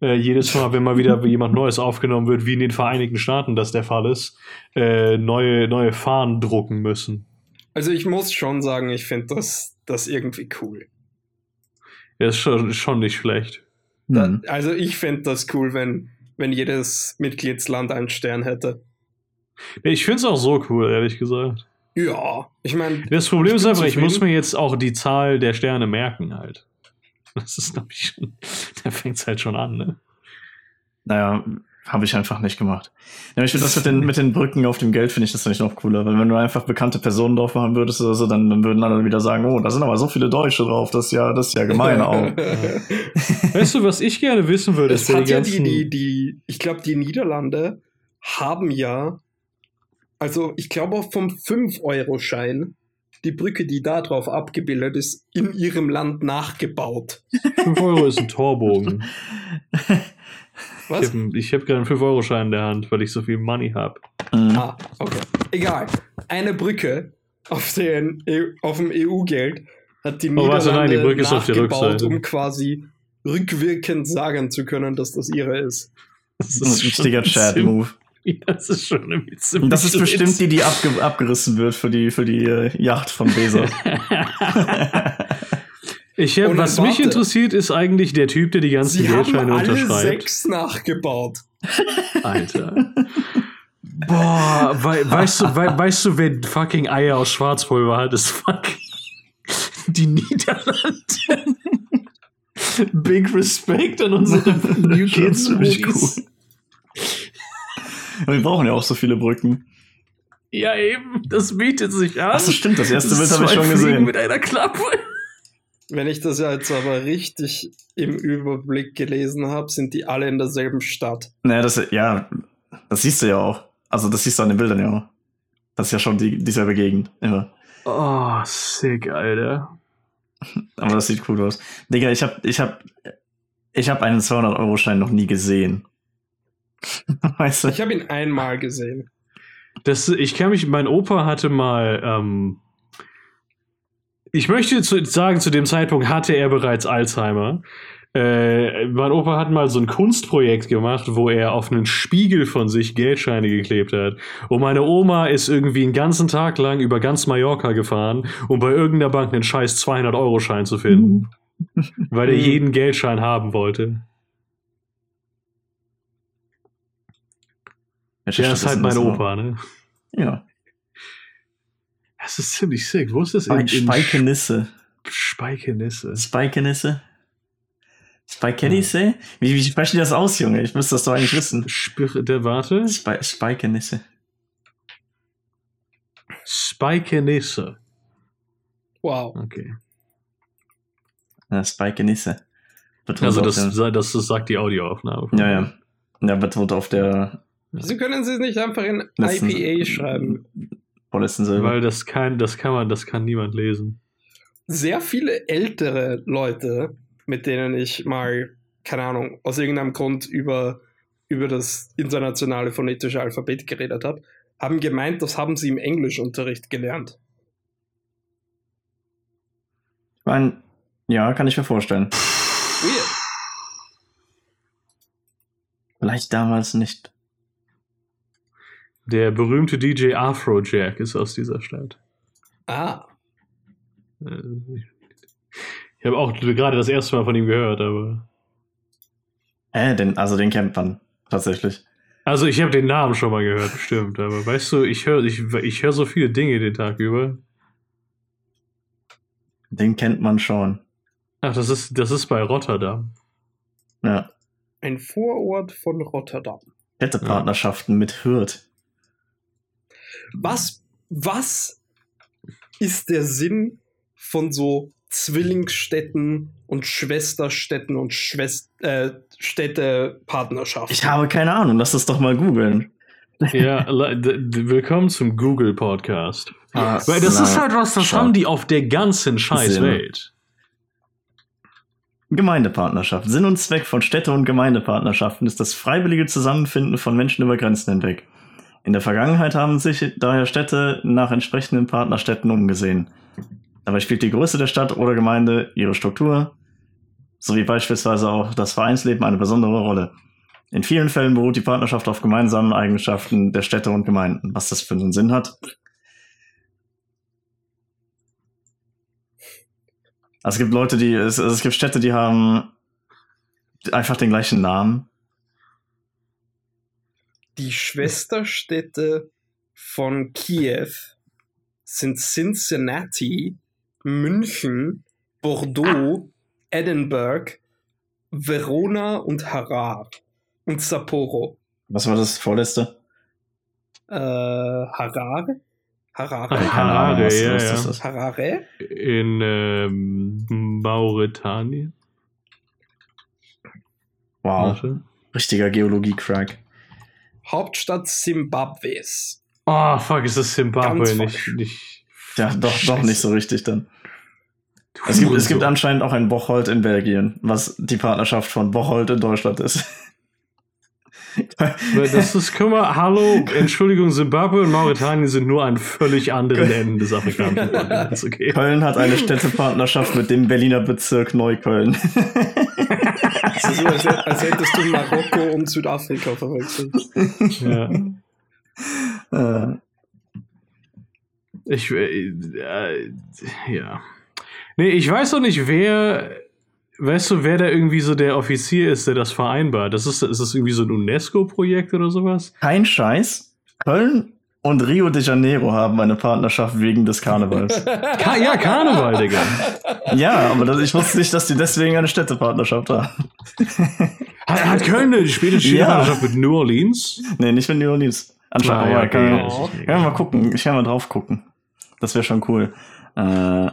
äh, jedes Mal, wenn mal wieder jemand Neues aufgenommen wird, wie in den Vereinigten Staaten das der Fall ist, äh, neue, neue Fahnen drucken müssen. Also ich muss schon sagen, ich finde das, das irgendwie cool. Ja, ist schon, schon nicht schlecht. Da, Hm. also ich fände das cool, wenn, wenn jedes Mitgliedsland einen Stern hätte. Ich finde es auch so cool, ehrlich gesagt. Ja, ich meine, Das Problem ist einfach, ich muss mir jetzt auch die Zahl der Sterne merken halt. Das ist, glaube ich, schon, da fängt es halt schon an, ne? Naja, habe ich einfach nicht gemacht. Ja, ich finde das mit den, mit den Brücken auf dem Geld finde ich das nicht noch cooler, weil wenn du einfach bekannte Personen drauf machen würdest oder so, dann, dann würden alle wieder sagen, oh, da sind aber so viele Deutsche drauf, das ist ja, das ist ja gemein auch. Weißt du, was ich gerne wissen würde, Es hat die ja die, die, die, ich glaube, die Niederlande haben ja, also ich glaube auch vom 5-Euro-Schein, die Brücke, die da drauf abgebildet ist, in ihrem Land nachgebaut. 5 Euro ist ein Torbogen. Was? Ich habe hab gerade einen 5-Euro-Schein in der Hand, weil ich so viel Money habe. Mhm. Ah, okay. Egal. Eine Brücke auf, den, EU auf dem EU-Geld hat die Oh, Niederlande warte, nein, die Brücke ist auf der nachgebaut, Rückseite. um quasi rückwirkend sagen zu können, dass das ihre ist. Das ist ein richtiger Chat-Move. Das ist schon Und ziemlich das ist bestimmt die, die abge abgerissen wird für die, für die äh, Yacht von Bezos. Ich hab, Und was warte. mich interessiert, ist eigentlich der Typ, der die ganzen Sie haben Geldscheine alle unterschreibt. sechs nachgebaut. Alter. Boah, wei weißt, du, wei weißt du, wer fucking Eier aus Schwarzpulver hat? Das ist fucking die Niederlande. Big Respect an unsere New Kids Movies. Wir brauchen ja auch so viele Brücken. Ja, eben, das bietet sich an. Ach so, stimmt, das erste Bild habe ich schon Fliegen gesehen. mit einer Klappe. Wenn ich das ja jetzt aber richtig im Überblick gelesen habe, sind die alle in derselben Stadt. Naja, das, ja, das siehst du ja auch. Also, das siehst du an den Bildern ja auch. Das ist ja schon die, dieselbe Gegend. Immer. Oh, sick, Alter. Aber das sieht cool aus. Digga, ich hab, ich hab, ich hab einen 200-Euro-Schein noch nie gesehen. weißt du? Ich habe ihn einmal gesehen. Das, ich kann mich, mein Opa hatte mal, ähm, ich möchte zu, sagen, zu dem Zeitpunkt hatte er bereits Alzheimer. Äh, mein Opa hat mal so ein Kunstprojekt gemacht, wo er auf einen Spiegel von sich Geldscheine geklebt hat. Und meine Oma ist irgendwie einen ganzen Tag lang über ganz Mallorca gefahren, um bei irgendeiner Bank einen scheiß 200-Euro-Schein zu finden. weil er Mhm. jeden Geldschein haben wollte. Welche Der ist halt mein? Opa, ne? Ja. Das ist ziemlich sick. Wo ist das? Speikenisse. Speikenisse. Speikenisse? Speikenisse? Wie, wie sprechen die das aus, Junge? Ich müsste das doch eigentlich wissen. Spir der warte. Spe Speikenisse. Speikenisse. Wow. Okay. Ja, Speikenisse. Also das, das, das sagt die Audioaufnahme. Ja, ja. Ja, wird wohl auf der Wieso können sie es nicht einfach in Letzten- IPA schreiben? Silbe. Weil das kann, das kann man, das kann niemand lesen. Sehr viele ältere Leute, mit denen ich mal, keine Ahnung, aus irgendeinem Grund über, über das internationale phonetische Alphabet geredet habe, haben gemeint, das haben sie im Englischunterricht gelernt. Ich mein, ja, kann ich mir vorstellen. Weird. Vielleicht damals nicht. Der berühmte DJ Afrojack ist aus dieser Stadt. Ah, Äh, Ich habe auch gerade das erste Mal von ihm gehört, aber. Äh, den, also den kennt man tatsächlich. Also ich habe den Namen schon mal gehört, bestimmt, aber weißt du, ich höre ich, ich hör so viele Dinge den Tag über. Den kennt man schon. Ach, das ist, das ist bei Rotterdam. Ja. ein Vorort von Rotterdam. Städtepartnerschaften mit Hürth. Was, was ist der Sinn von so Zwillingsstädten und Schwesterstädten und Schwest äh, Städtepartnerschaften? Ich habe keine Ahnung, lass das doch mal googeln. Ja, willkommen zum Google Podcast. Ah, Weil das na, ist halt was, das schau. haben die auf der ganzen scheiß Sinn. Welt. Gemeindepartnerschaft. Sinn und Zweck von Städte- und Gemeindepartnerschaften ist das freiwillige Zusammenfinden von Menschen über Grenzen hinweg. In der Vergangenheit haben sich daher Städte nach entsprechenden Partnerstädten umgesehen. Dabei spielt die Größe der Stadt oder Gemeinde, ihre Struktur sowie beispielsweise auch das Vereinsleben eine besondere Rolle. In vielen Fällen beruht die Partnerschaft auf gemeinsamen Eigenschaften der Städte und Gemeinden. Was das für einen Sinn hat? Also es gibt Leute, die, es, es gibt Städte, die haben einfach den gleichen Namen. Die Schwesterstädte von Kiew sind Cincinnati, München, Bordeaux, Edinburgh, Verona und Harar. Und Sapporo. Was war das vorletzte? Äh, Harare? Harare? Ah, Harare, was- ja, was ja. Harare? In ähm, Mauretanien. Wow, Warte. richtiger Geologie-Crack. Hauptstadt Simbabwes. Oh, fuck, ist das Zimbabwe Ganz nicht, nicht. Ja, doch, doch nicht so richtig dann. Es gibt, es gibt anscheinend auch ein Bocholt in Belgien, was die Partnerschaft von Bocholt in Deutschland ist. Das ist, mal, hallo, Entschuldigung, Zimbabwe und Mauretanien sind nur an völlig anderen Enden des afrikanischen Kontinents, okay? Köln hat eine Städtepartnerschaft mit dem Berliner Bezirk Neukölln. Es ist so, als, als hättest du Marokko und Südafrika verwechselt. Ja. Äh, Ich, äh, äh, ja. Nee, ich weiß doch nicht, wer, weißt du, wer da irgendwie so der Offizier ist, der das vereinbart? Das ist, ist das irgendwie so ein UNESCO-Projekt oder sowas? kein Scheiß. Köln und Rio de Janeiro haben eine Partnerschaft wegen des Karnevals. Ka ja, Karneval, Digga. ja, aber das, ich wusste nicht, dass die deswegen eine Städtepartnerschaft haben. Hat, hat Köln eine späte Skipartnerschaft mit New Orleans? Nee, nicht mit New Orleans. Anscheinend. Ah, ja, kann, okay. kann, mal gucken. Ich kann mal drauf gucken. Das wäre schon cool. Äh,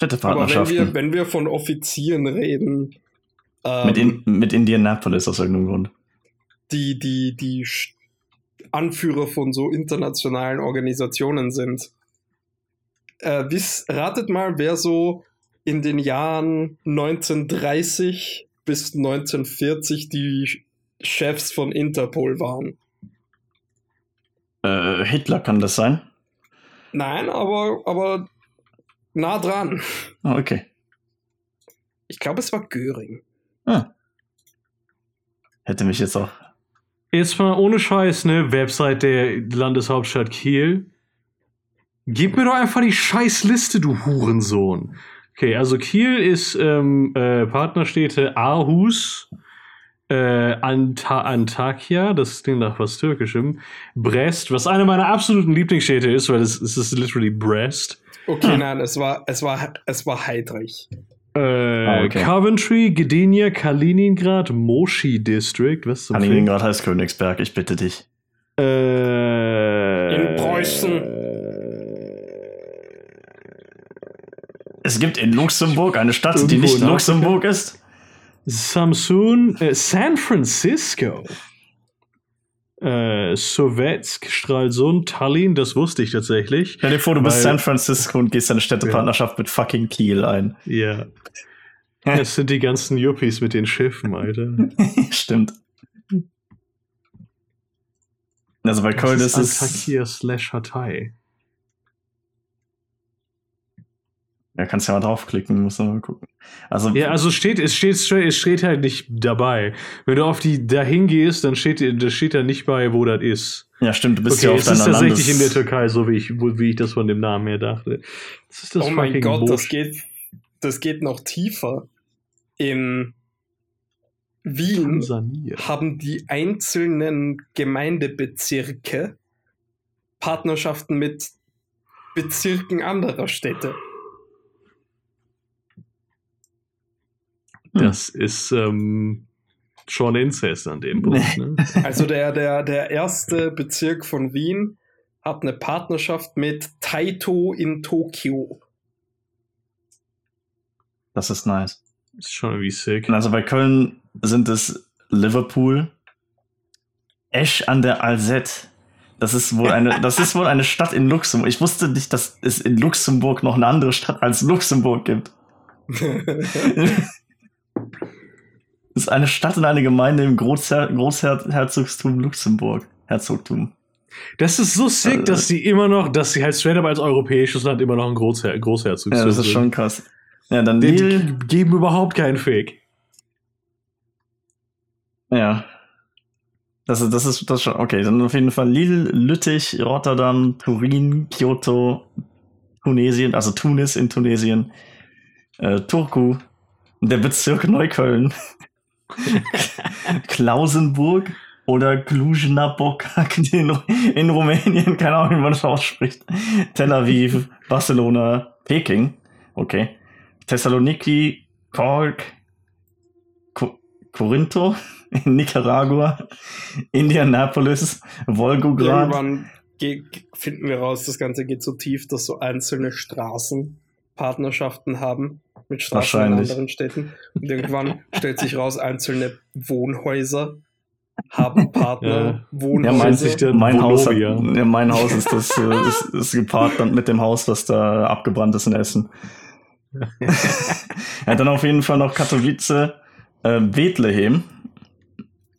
Sch- Aber wenn Städtepartnerschaften. wir, wenn wir von Offizieren reden, ähm, mit, in, mit Indianapolis aus irgendeinem Grund. die, die, die Anführer von so internationalen Organisationen sind. Äh, wiss, ratet mal, wer so in den Jahren 1930 bis 1940 die Chefs von Interpol waren. Äh, Hitler kann das sein? Nein, aber, aber nah dran. Ah, okay. Ich glaube, es war Göring. Ah. Hätte mich jetzt auch. Jetzt mal ohne Scheiß, ne? Website der Landeshauptstadt Kiel. Gib mir doch einfach die Scheißliste, du Hurensohn. Okay, also Kiel ist ähm, äh, Partnerstädte Aarhus, äh, Anta Antakya, das klingt nach was Türkischem, Brest, was eine meiner absoluten Lieblingsstädte ist, weil es, es ist literally Brest. Okay, nein, es war, es war, es war Heidrich. Äh, Ah, okay. Coventry, Gdynia, Kaliningrad, Moshi District. Was zum Fick? Kaliningrad heißt Königsberg, ich bitte dich. Äh, In Preußen. Es gibt in Luxemburg eine Stadt, die Irgendwo nicht in Afrika? Luxemburg ist. Samsun, äh, San Francisco. Äh, Sovetsk, Stralsund, Tallinn, das wusste ich tatsächlich. Stell dir vor, du bist Weil- San Francisco und gehst eine Städtepartnerschaft mit fucking Kiel ein. Ja. Das sind die ganzen Yuppies mit den Schiffen, Alter. Stimmt. Also bei Köln ist es. Antakya slash Hatay. Ja, kannst ja mal draufklicken, muss man mal gucken. Also, Ja, also steht, es steht, es steht halt nicht dabei. Wenn du auf die dahin gehst, dann steht, das steht da nicht bei, wo das ist. ja, stimmt, du bist Okay, ja auf es ist deiner tatsächlich Landes in der Türkei, so wie ich, wo- wie ich das von dem Namen her dachte. Das ist das oh mein Gott, das geht, das geht noch tiefer. In Wien Tansania. haben die einzelnen Gemeindebezirke Partnerschaften mit Bezirken anderer Städte. Das ist ähm, schon Inzest an dem Punkt. Ne? Also der, der, der erste Bezirk von Wien hat eine Partnerschaft mit Taito in Tokio. Das ist nice. ist schon irgendwie sick. Und also bei Köln sind es Liverpool, Esch an der Alzette. Das ist wohl eine, das ist wohl eine Stadt in Luxemburg. Ich wusste nicht, dass es in Luxemburg noch eine andere Stadt als Luxemburg gibt. Ist eine Stadt und eine Gemeinde im Großher Großherzogstum Luxemburg. Herzogtum. Das ist so sick, Äh, dass die immer noch, dass sie halt straight up als europäisches Land immer noch ein Großher Großherzogstum Ja, das ist sind. schon krass. Ja, dann Die Lille. geben überhaupt keinen Fick. Ja. Das ist, das ist, das ist schon, okay, dann auf jeden Fall Lille, Lüttich, Rotterdam, Turin, Kyoto, Tunesien, also Tunis in Tunesien, äh, Turku, der Bezirk Neukölln, Klausenburg oder Cluj-Napoca in, in Rumänien, keine Ahnung, wie man das ausspricht, Tel Aviv, Barcelona, Peking, okay, Thessaloniki, Cork, Co Corinto, in Nicaragua, Indianapolis, Volgograd. Irgendwann ge- finden wir raus, das Ganze geht so tief, dass so einzelne Straßen Partnerschaften haben mit Straßen in Wahrscheinlich. anderen Städten. Und irgendwann stellt sich raus, einzelne Wohnhäuser haben Partner. Ja. Ja, Wohnhäuser. mein, sich der mein, Haus hat, ja, mein Haus ist das äh, ist, ist gepartnert mit dem Haus, das da abgebrannt ist in Essen. ja, dann auf jeden Fall noch Katowice, äh, Bethlehem,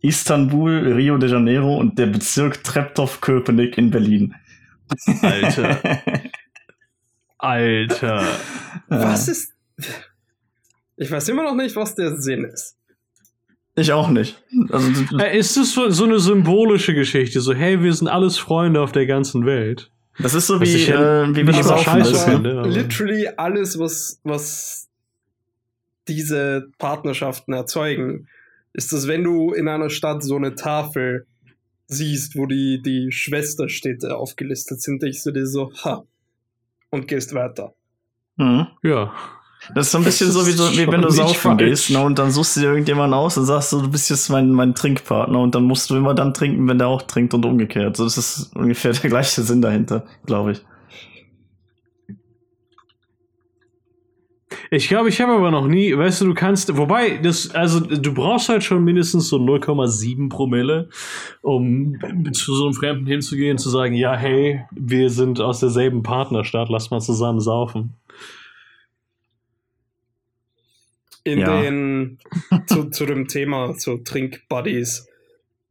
Istanbul, Rio de Janeiro und der Bezirk Treptow-Köpenick in Berlin. Alter. Alter. was ist. Ich weiß immer noch nicht, was der Sinn ist. Ich auch nicht. Also, Äh, Ist das so so eine symbolische Geschichte? So, hey, wir sind alles Freunde auf der ganzen Welt. das ist so wie, ich ja äh, wie wenn saufen scheiße finde. ne? literally alles, was, was diese Partnerschaften erzeugen, ist, dass wenn du in einer Stadt so eine Tafel siehst, wo die, die Schwesterstädte aufgelistet sind, denkst du dir so, ha, und gehst weiter. Mhm. Ja. Das ist so ein bisschen Das so wie, so, wie wenn du saufen gehst ne, und dann suchst du dir irgendjemanden aus und sagst so, du bist jetzt mein, mein Trinkpartner und dann musst du immer dann trinken, wenn der auch trinkt und umgekehrt. So, das ist ungefähr der gleiche Sinn dahinter, glaube ich. Ich glaube, ich habe aber noch nie, weißt du, du kannst, wobei, das, also du brauchst halt schon mindestens so 0,7 Promille, um zu so einem Fremden hinzugehen und zu sagen, ja, hey, wir sind aus derselben Partnerstadt, lass mal zusammen saufen. In Ja. den, zu, zu dem Thema, so Trinkbuddies,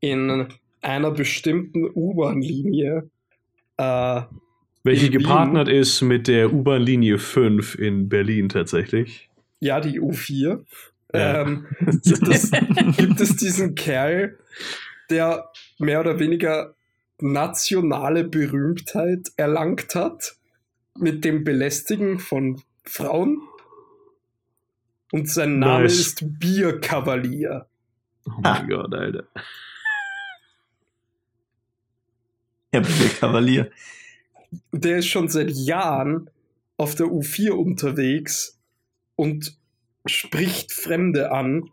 in einer bestimmten U-Bahn-Linie, äh, Welche In Wien? gepartnert ist mit der U-Bahn-Linie 5 in Berlin tatsächlich. ja, die U4, Ja. ähm, gibt, es, gibt es diesen Kerl, der mehr oder weniger nationale Berühmtheit erlangt hat mit dem Belästigen von Frauen. Und sein Name Nice. ist Bierkavalier. Oh mein Gott, Alter. Ja, bitte, Kavalier. Der ist schon seit Jahren auf der U4 unterwegs und spricht Fremde an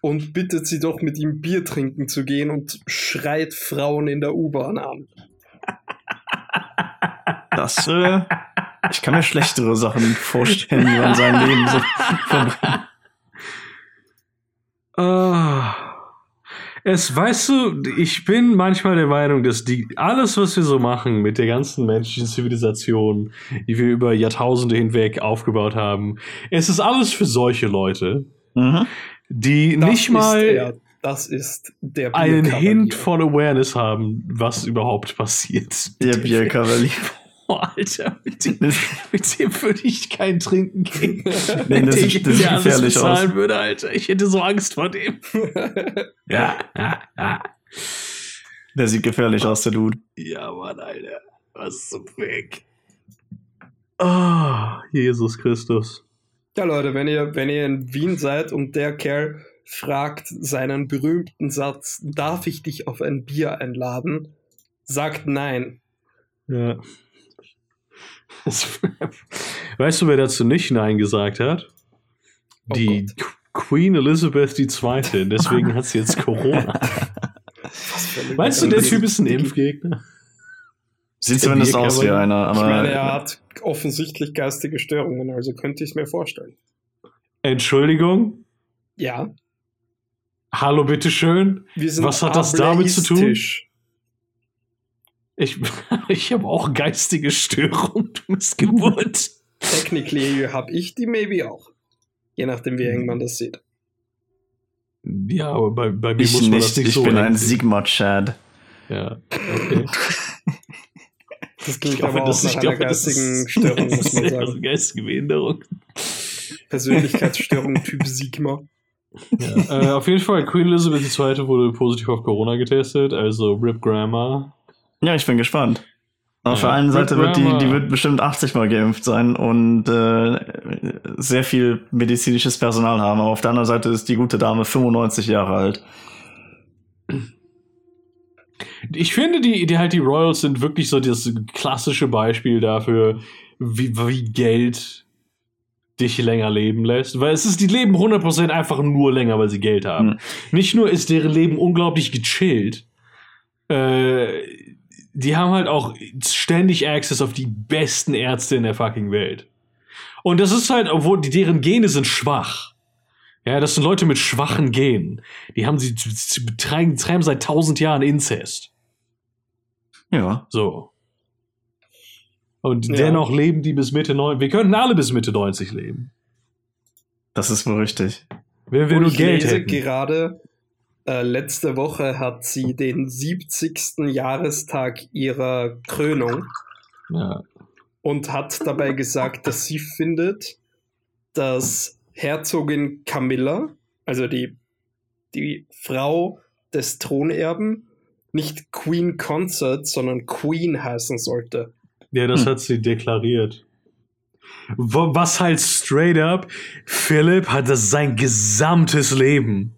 und bittet sie doch mit ihm Bier trinken zu gehen und schreit Frauen in der U-Bahn an. Das, äh, ich kann mir schlechtere Sachen vorstellen, wie man sein Leben so verbringt. Ah. Es, weißt du, ich bin manchmal der Meinung, dass die, alles, was wir so machen mit der ganzen menschlichen Zivilisation, die wir über Jahrtausende hinweg aufgebaut haben, es ist alles für solche Leute, Mhm. die Das nicht ist mal er. Das ist der einen. Hint von Awareness haben, was überhaupt passiert. Der Bierkavalier. Oh, Alter, mit dem, mit dem würde ich kein Trinken gehen. Nee, das ich sieht- das sieht gefährlich bezahlen aus. würde, Alter. Ich hätte so Angst vor dem. Ja, ja, ja. Der sieht gefährlich aus, der Dude. Ja, Mann, Alter. Was zum Weg. Ah, Jesus Christus. Ja, Leute, wenn ihr, wenn ihr in Wien seid und der Kerl fragt seinen berühmten Satz, darf ich dich auf ein Bier einladen? Sagt nein. Ja. Weißt du, wer dazu nicht Nein gesagt hat? Oh Die Gott. Qu- Queen Elizabeth II. Deswegen hat sie jetzt Corona. Weißt du, der. Typ ist ein Impfgegner? Sieht zumindest aus wie einer, Ich aber meine, er hat offensichtlich geistige Störungen, also könnte ich es mir vorstellen. Entschuldigung? Ja, Hallo, bitteschön? wir sind Was hat das damit zu tun? Ich, ich habe auch geistige Störung, du Missgeburt. Technically habe ich die maybe auch. Je nachdem, wie eng man das sieht. Ja, aber bei, bei mir ich muss man nicht. das nicht Ich so bin ein Sigma-Chad. Ja, okay. Das klingt Ich hoffe, aber auch das- nach ich einer glaube, das geistigen ist- Störung, muss man sagen. Geistige Behinderung. Persönlichkeitsstörung Typ Sigma. Ja. äh, auf jeden Fall, Queen Elizabeth II. wurde positiv auf Corona getestet, also Rip Grandma. Ja, ich bin gespannt. Auf Ja, der einen Seite wird die, die wird bestimmt 80 Mal geimpft sein und äh, sehr viel medizinisches Personal haben. Aber auf der anderen Seite ist die gute Dame 95 Jahre alt. Ich finde, die, die halt die Royals sind wirklich so das klassische Beispiel dafür, wie, wie Geld dich länger leben lässt. Weil es ist, die leben 100% einfach nur länger, weil sie Geld haben. Hm. Nicht nur ist deren Leben unglaublich gechillt, äh, die haben halt auch ständig Access auf die besten Ärzte in der fucking Welt. Und das ist halt, obwohl die, deren Gene sind schwach. Ja, das sind Leute mit schwachen Genen. Die haben sie, sie betreiben, betreiben seit tausend Jahren Inzest. Ja. So. Und Ja. dennoch leben die bis Mitte 90. Wir könnten alle bis Mitte 90 leben. Das ist wohl richtig. Wenn wir Und nur ich Geld lese hätten. gerade, äh, letzte Woche hat sie den 70. Jahrestag ihrer Krönung Ja. und hat dabei gesagt, dass sie findet, dass Herzogin Camilla, also die, die Frau des Thronerben, nicht Queen Consort, sondern Queen heißen sollte. ja, das Hm. hat sie deklariert. Was halt straight up, Philipp hat das sein gesamtes Leben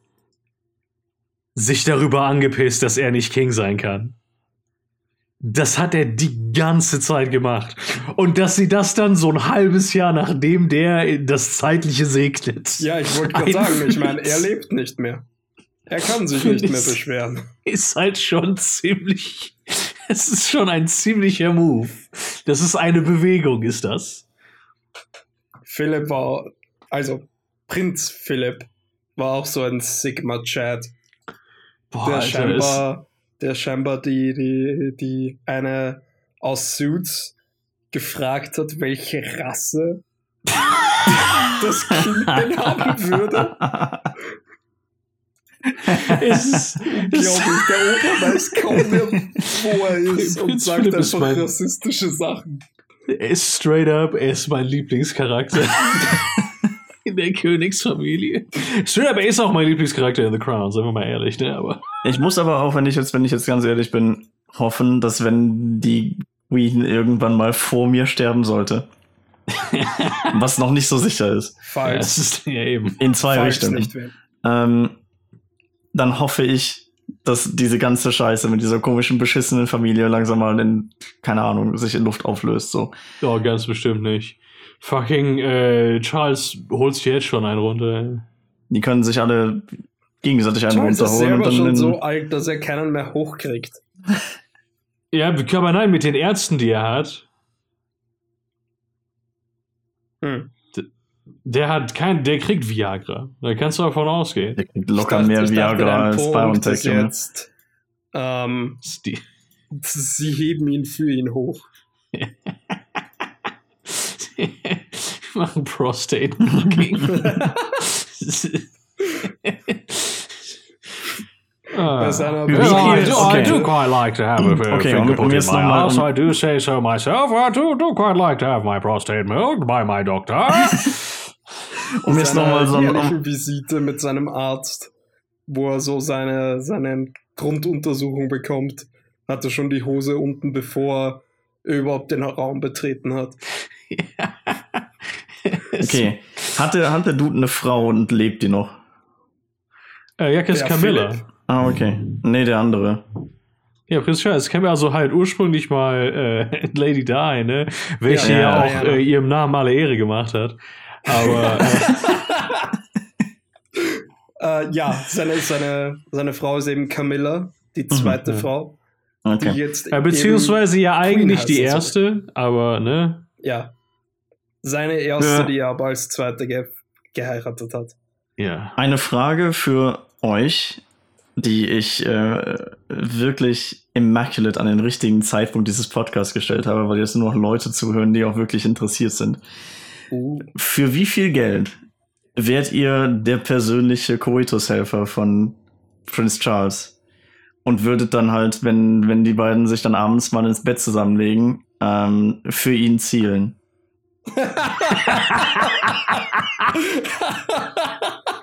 sich darüber angepisst, dass er nicht King sein kann. Das hat er die ganze Zeit gemacht. Und dass sie das dann so ein halbes Jahr nachdem der das Zeitliche segnet. Ja, ich wollte gerade sagen, ich meine, er lebt nicht mehr. Er kann sich nicht mehr beschweren. ist halt schon ziemlich. Es ist schon ein ziemlicher Move. Das ist eine Bewegung, ist das? Philipp war, also Prinz Philipp war auch so ein Sigma-Chat, Boah, der Alter, scheinbar, der scheinbar die, die, die eine aus Suits gefragt hat, welche Rasse das Kind denn haben würde. es ist, Glaube ich, der Opa weiß kaum mehr, wo er ist und sagt Philipp einfach mein- rassistische Sachen. er ist straight up, er ist mein Lieblingscharakter. in der Königsfamilie. Straight up, er ist auch mein Lieblingscharakter in The Crown, sagen wir mal ehrlich, ne? Aber Ich muss aber auch, wenn ich jetzt, wenn ich jetzt ganz ehrlich bin, hoffen, dass wenn die Queen irgendwann mal vor mir sterben sollte, was noch nicht so sicher ist, ja, Falls, es ist ja eben. in zwei falls Richtungen, ähm, dann hoffe ich, dass diese ganze Scheiße mit dieser komischen, beschissenen Familie langsam mal in, keine Ahnung, sich in Luft auflöst. So. Oh, ganz bestimmt nicht. Fucking äh, Charles holt sich jetzt schon einen runter. Die können sich alle gegenseitig einen Charles ist runterholen und selber dann schon so alt, dass er keinen mehr hochkriegt. Ja, aber nein, mit den Ärzten, die er hat, Hm. der hat kein, der kriegt Viagra. Da kannst du davon ausgehen. Der kriegt locker dachte- mehr Viagra als BioNTech, ist jetzt, ähm, ist sie heben ihn für ihn hoch. machen Prostate Fucking. Bei seiner Wie Yeah, I, viel- do, okay. I do quite like to have a Okay, finger um- um put in jetzt my ass. um- I do say so myself. I do, do quite like to have my prostate milked by my doctor. Um jetzt nochmal so ein, jährlichen Visite mit seinem Arzt, wo er so seine, seine Grunduntersuchung bekommt, hat er schon die Hose unten, bevor er überhaupt den Raum betreten hat. Okay. Hat der, hat der Dude eine Frau und lebt die noch? Äh, ja, Der Camilla. Philipp. Ah, okay. Nee, der andere. Ja, Prinz Charles Camilla, also halt ursprünglich mal äh, Lady Di, ne? Welche Ja, ja, ja, auch ja. Äh, ihrem Namen alle Ehre gemacht hat. Aber äh, Äh, ja, seine, seine, seine Frau ist eben Camilla, die zweite ja. Frau, die Okay. jetzt äh, beziehungsweise ja eigentlich die erste, aber ne? ja, seine erste, Ja. die er aber als zweite ge geheiratet hat. Ja. Eine Frage für euch, die ich äh, wirklich immaculate an den richtigen Zeitpunkt dieses Podcasts gestellt habe, weil jetzt nur noch Leute zuhören, die auch wirklich interessiert sind. Uh, Für wie viel Geld wärt ihr der persönliche Coitus-Helfer von Prince Charles? Und würdet dann halt, wenn, wenn die beiden sich dann abends mal ins Bett zusammenlegen, ähm, für ihn zielen?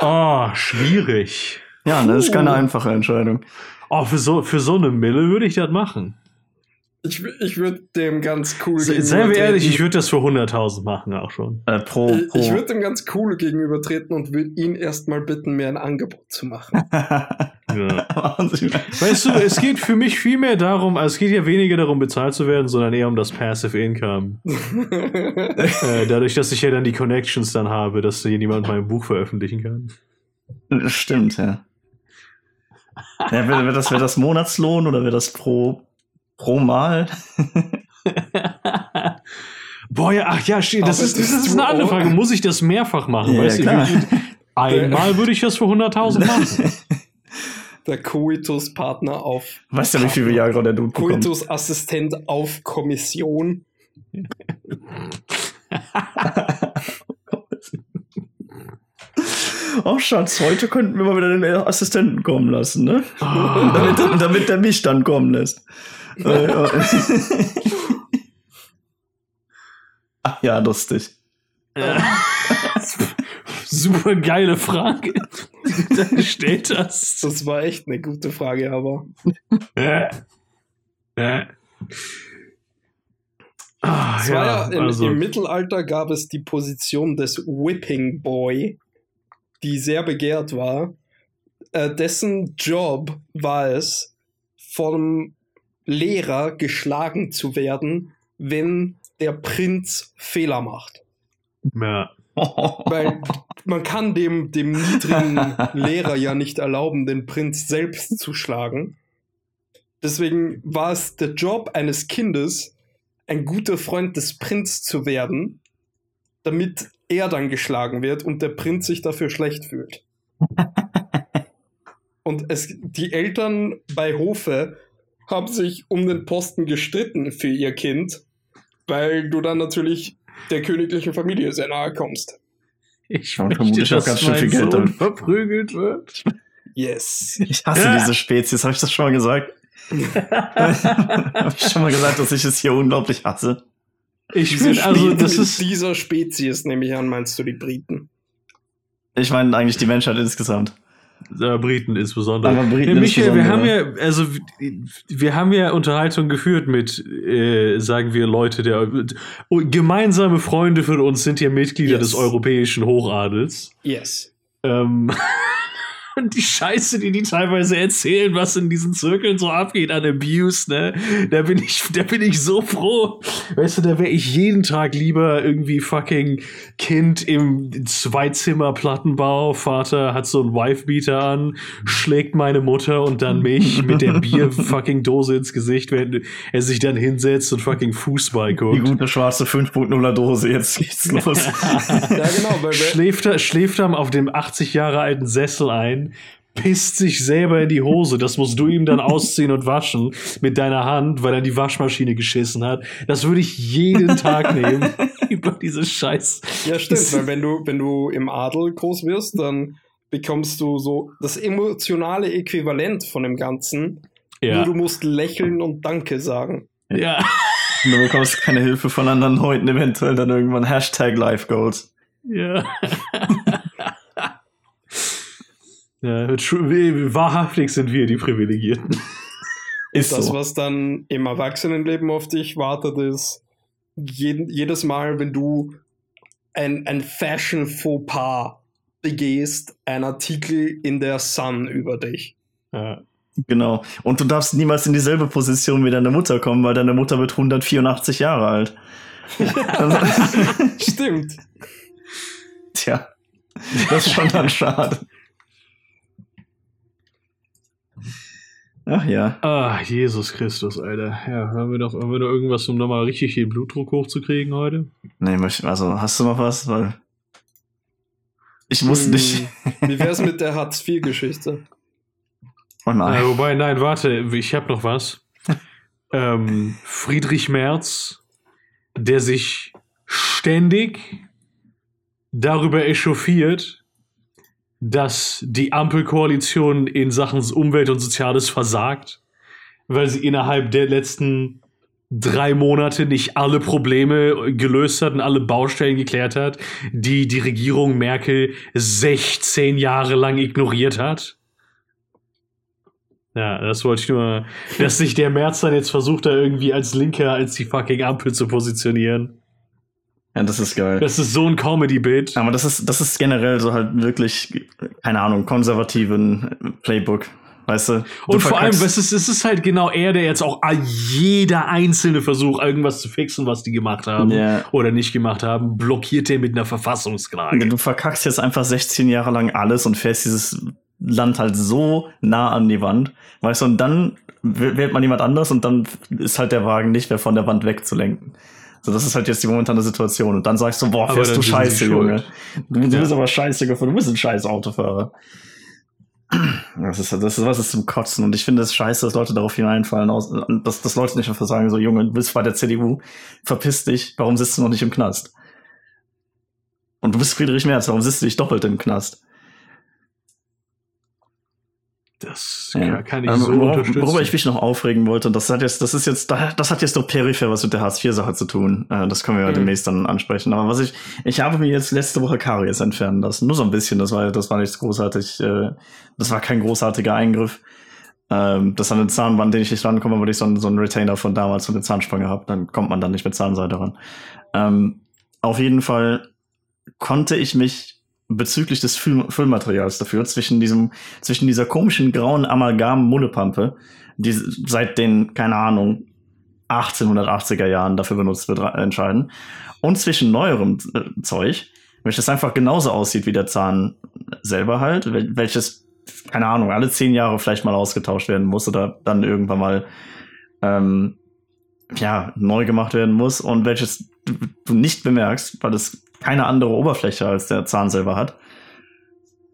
Oh, schwierig. Ja, ne, das ist keine einfache Entscheidung. Oh, für so, für so eine Mille würde ich das machen. Ich ich würde dem ganz cool Se- Seien wir ehrlich, ich würde das für 100.000 machen auch schon. Äh, pro, Ich, pro. ich würde dem ganz cool gegenübertreten und würde ihn erstmal bitten, mir ein Angebot zu machen. Ja. Wahnsinn. Weißt du, es geht für mich viel mehr darum, also es geht ja weniger darum, bezahlt zu werden, sondern eher um das Passive Income. äh, dadurch, dass ich ja dann die Connections dann habe, dass hier jemand mein Buch veröffentlichen kann. Stimmt, ja. ja wäre wär das, wär das Monatslohn oder wäre das pro, pro Mal? Boah, ja, ach ja, steht, das ist, das ist eine andere Frage. Muss ich das mehrfach machen? Ja, weißt du, klar. wie- einmal würde ich das für 100.000 machen. Der Coitus-Partner auf Weißt du, wie viel Viagra der Dude? Coitus-Assistent auf Kommission. Oh, Schatz, heute könnten wir mal wieder den Assistenten kommen lassen, ne? Ah. damit, damit der mich dann kommen lässt. Äh, ja. Ach ja, lustig. Super geile Frage, die du da gestellt hast. Das war echt eine gute Frage, aber Äh. Äh. Ah, es war ja, ja, im, also, im Mittelalter gab es die Position des Whipping Boy, die sehr begehrt war. Äh, dessen Job war es, vom Lehrer geschlagen zu werden, wenn der Prinz Fehler macht. ja. Weil man kann dem, dem niedrigen Lehrer ja nicht erlauben, den Prinz selbst zu schlagen. Deswegen war es der Job eines Kindes, ein guter Freund des Prinz zu werden, damit er dann geschlagen wird und der Prinz sich dafür schlecht fühlt. Und es, die Eltern bei Hofe haben sich um den Posten gestritten für ihr Kind, weil du dann natürlich der königlichen Familie sehr nahe kommst. Ich Ja, möchte, vermutlich auch dass ganz schön viel Geld damit. verprügelt wird. Yes. Ich hasse diese Spezies, habe ich das schon mal gesagt? habe ich schon mal gesagt, dass ich es hier unglaublich hasse? Ich finde, also, das ist. dieser Spezies, nehme ich an, meinst du die Briten? Ich meine eigentlich die Menschheit insgesamt. Äh, Briten insbesondere. Aber Briten Ja, Michael, wir haben ja, also wir haben ja Unterhaltung geführt mit, äh, sagen wir, Leute der gemeinsame Freunde von uns sind ja Mitglieder Yes. des europäischen Hochadels. Yes. Ähm, Und die Scheiße, die die teilweise erzählen, was in diesen Zirkeln so abgeht an Abuse, ne? Da bin ich, da bin ich so froh. Weißt du, da wäre ich jeden Tag lieber irgendwie fucking Kind im Zweizimmer-Plattenbau. Vater hat so einen Wife-Beater an, schlägt meine Mutter und dann mich mit der Bier-fucking-Dose ins Gesicht, wenn er sich dann hinsetzt und fucking Fußball guckt. Die gute schwarze 5.0er Dose, jetzt geht's los. Ja, genau, schläft, er- schläft er auf dem 80 Jahre alten Sessel ein, pisst sich selber in die Hose. Das musst du ihm dann ausziehen und waschen mit deiner Hand, weil er die Waschmaschine geschissen hat. Das würde ich jeden Tag nehmen. Über diese Scheiß. Ja, stimmt, weil wenn du, wenn du im Adel groß wirst, dann bekommst du so das emotionale Äquivalent von dem Ganzen. Nur Ja. du musst lächeln und Danke sagen. ja. Und du bekommst keine Hilfe von anderen Leuten, eventuell dann irgendwann Hashtag Life Goals. Ja. Ja, wahrhaftig sind wir die Privilegierten. Ist Das, so. was dann im Erwachsenenleben auf dich wartet, ist jeden, jedes Mal, wenn du ein, ein Fashion-Fauxpas begehst, ein Artikel in der Sun über dich. Ja. Genau. Und du darfst niemals in dieselbe Position wie deine Mutter kommen, weil deine Mutter wird 184 Jahre alt. Stimmt. Tja, das ist schon dann schade. Ach ja. Ah, Jesus Christus, Alter. Ja, haben wir doch, haben wir noch irgendwas, um nochmal richtig den Blutdruck hochzukriegen heute? Nee, also hast du noch was? Weil ich muss Hm, nicht. Wie wär's mit der Hartz-IV-Geschichte? Oh nein. Äh, wobei, nein, warte, ich habe noch was. ähm, Friedrich Merz, der sich ständig darüber echauffiert, dass die Ampelkoalition in Sachen Umwelt und Soziales versagt, weil sie innerhalb der letzten drei Monate nicht alle Probleme gelöst hat und alle Baustellen geklärt hat, die die Regierung Merkel 16 Jahre lang ignoriert hat. Ja, das wollte ich nur, dass sich der März dann jetzt versucht, da irgendwie als Linker als die fucking Ampel zu positionieren. Ja, das ist geil. Das ist so ein Comedy-Bit. Aber das ist, das ist generell so halt wirklich, keine Ahnung, konservativen Playbook. Weißt du? Du Und vor allem, was ist, es ist halt genau er, der jetzt auch jeder einzelne Versuch, irgendwas zu fixen, was die gemacht haben Ja. oder nicht gemacht haben, blockiert er mit einer Verfassungsklage. Du verkackst jetzt einfach 16 Jahre lang alles und fährst dieses Land halt so nah an die Wand. Weißt du, und dann wählt man jemand anders und dann ist halt der Wagen nicht mehr von der Wand wegzulenken. So, das ist halt jetzt die momentane Situation. Und dann sagst du, boah, fährst du scheiße, Junge. Du, du bist aber scheiße gefahren. Du bist ein scheiß Autofahrer. Das ist, das ist was ist zum Kotzen. Und ich finde es scheiße, dass Leute darauf hineinfallen, aus, dass, dass Leute nicht einfach sagen, so, Junge, du bist bei der CDU, verpiss dich, warum sitzt du noch nicht im Knast? Und du bist Friedrich Merz, warum sitzt du dich doppelt im Knast? Das Ja. kann, ich Ähm, so worauf, unterstützen. worüber ich mich noch aufregen wollte, und das hat jetzt, das ist jetzt, das hat jetzt nur peripher was mit der Hartz-IV-Sache zu tun. Äh, Das können wir ja Mhm. demnächst dann ansprechen. Aber was ich, ich habe mir jetzt letzte Woche Karies entfernen lassen. Nur so ein bisschen. Das war, das war nichts großartig, äh, das war kein großartiger Eingriff. Ähm, Das an den Zahnband, den ich nicht rankomme, weil ich so einen, so einen Retainer von damals von der Zahnspange habe. Dann kommt man dann nicht mit Zahnseide ran. Ähm, Auf jeden Fall konnte ich mich bezüglich des Füll Füllmaterials dafür zwischen diesem, zwischen dieser komischen grauen Amalgam-Mullepampe, die seit den, keine Ahnung, 1880er Jahren dafür benutzt wird, entscheiden, und zwischen neuerem Zeug, welches einfach genauso aussieht wie der Zahn selber halt, wel welches, keine Ahnung, alle zehn Jahre vielleicht mal ausgetauscht werden muss oder dann irgendwann mal ähm, ja, neu gemacht werden muss und welches du nicht bemerkst, weil es keine andere Oberfläche als der Zahn selber hat.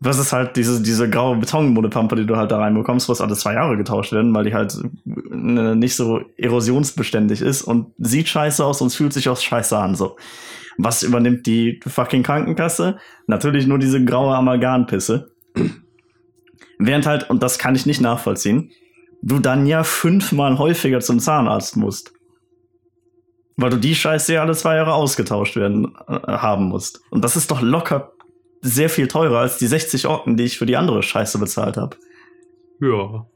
Das ist halt diese, diese graue Betonmolepampe, die du halt da reinbekommst, was alle zwei Jahre getauscht werden, weil die halt äh, nicht so erosionsbeständig ist und sieht scheiße aus und fühlt sich auch scheiße an. So. Was übernimmt die fucking Krankenkasse? Natürlich nur diese graue Amalgampisse. Während halt, und das kann ich nicht nachvollziehen, du dann ja fünfmal häufiger zum Zahnarzt musst. Weil du die Scheiße ja alle zwei Jahre ausgetauscht werden äh, haben musst. Und das ist doch locker sehr viel teurer als die 60 Orken, die ich für die andere Scheiße bezahlt habe. Ja.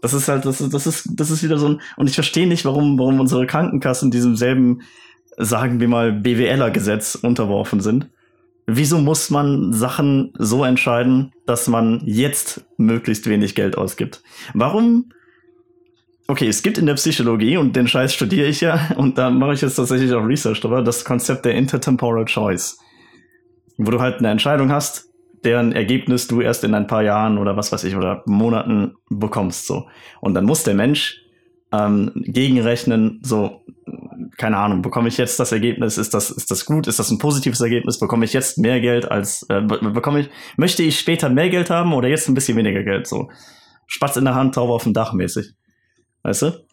Das ist halt, das ist, das ist, das ist wieder so ein, und ich verstehe nicht, warum, warum unsere Krankenkassen diesem selben, sagen wir mal, BWLer-Gesetz unterworfen sind. wieso muss man Sachen so entscheiden, dass man jetzt möglichst wenig Geld ausgibt? Warum? Okay, es gibt in der Psychologie, und den Scheiß studiere ich ja, und da mache ich jetzt tatsächlich auch Research drüber, das Konzept der Intertemporal Choice. Wo du halt eine Entscheidung hast, deren Ergebnis du erst in ein paar Jahren oder was weiß ich, oder Monaten bekommst, so. Und dann muss der Mensch ähm, gegenrechnen, so, keine Ahnung, bekomme ich jetzt das Ergebnis, ist das, ist das gut, ist das ein positives Ergebnis, bekomme ich jetzt mehr Geld als, äh, bekomme ich, möchte ich später mehr Geld haben oder jetzt ein bisschen weniger Geld, so. Spatz in der Hand, Taube auf dem Dach mäßig. Weißt du?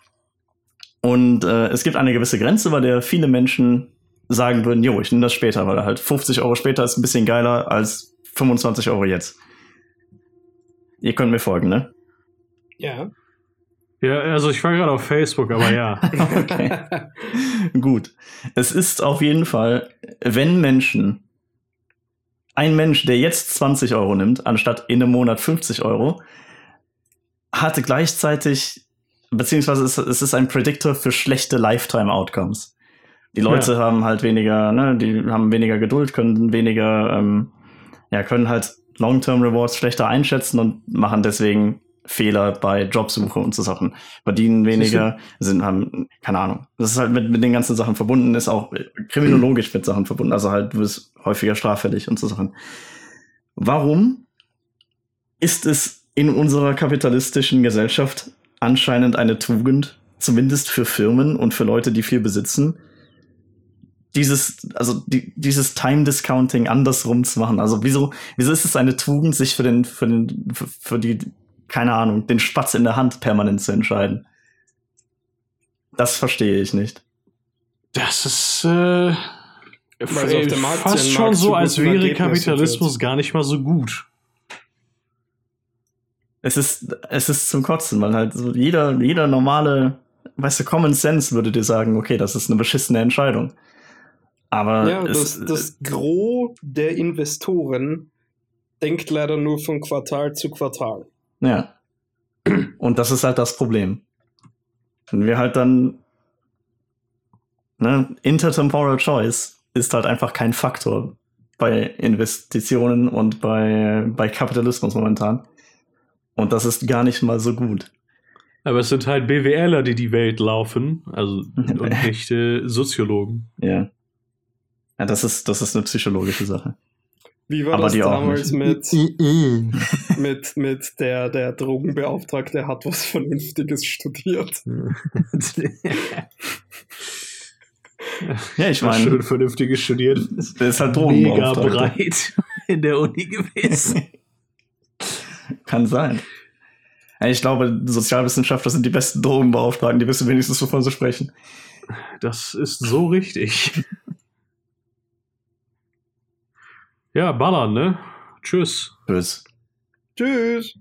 Und äh, es gibt eine gewisse Grenze, bei der viele Menschen sagen würden, jo, ich nehme das später, weil halt 50 Euro später ist ein bisschen geiler als 25 Euro jetzt. Ihr könnt mir folgen, ne? Ja. Ja, also ich war gerade auf Facebook, aber ja. okay. Gut. Es ist auf jeden Fall, wenn Menschen, ein Mensch, der jetzt 20 Euro nimmt, anstatt in einem Monat 50 Euro, hatte gleichzeitig, beziehungsweise es, es ist ein Predictor für schlechte Lifetime Outcomes. Die Leute ja. haben halt weniger, ne, die haben weniger Geduld, können weniger, ähm, ja, können halt Long-Term Rewards schlechter einschätzen und machen deswegen Fehler bei Jobsuche und so Sachen. Verdienen weniger, sind, haben, keine Ahnung. Das ist halt mit, mit den ganzen Sachen verbunden, ist auch kriminologisch mit Sachen verbunden. Also halt, du bist häufiger straffällig und so Sachen. Warum ist es in unserer kapitalistischen Gesellschaft anscheinend eine Tugend, zumindest für Firmen und für Leute, die viel besitzen, dieses, also die, dieses Time Discounting andersrum zu machen. Also wieso, wieso ist es eine Tugend, sich für den, für den, für, für die keine Ahnung, den Spatz in der Hand permanent zu entscheiden. Das verstehe ich nicht. Das ist äh, fast schon so, als wäre Kapitalismus gar nicht mal so gut. Es ist, es ist zum Kotzen, weil halt so jeder, jeder normale, weißt du, Common Sense würde dir sagen, okay, das ist eine beschissene Entscheidung. Aber ja, das, es, das Gros der Investoren denkt leider nur von Quartal zu Quartal. Ja. Und das ist halt das Problem. Wenn wir halt dann, ne, intertemporal choice ist halt einfach kein Faktor bei Investitionen und bei, bei Kapitalismus momentan. Und das ist gar nicht mal so gut. Aber es sind halt BWLer, die die Welt laufen, also und echte Soziologen. Ja. Ja, das ist, das ist eine psychologische Sache. Wie war Aber das damals mit, mit, mit der, der Drogenbeauftragte hat was Vernünftiges studiert? ja, ich meine. Schön Vernünftiges studiert. Der ist halt Mega breit in der Uni gewesen. Kann sein. Ich glaube, Sozialwissenschaftler sind die besten Drogenbeauftragten, die wissen wenigstens, wovon sie sprechen. Das ist so richtig. Ja, ballern, ne? Tschüss. Tschüss. Tschüss.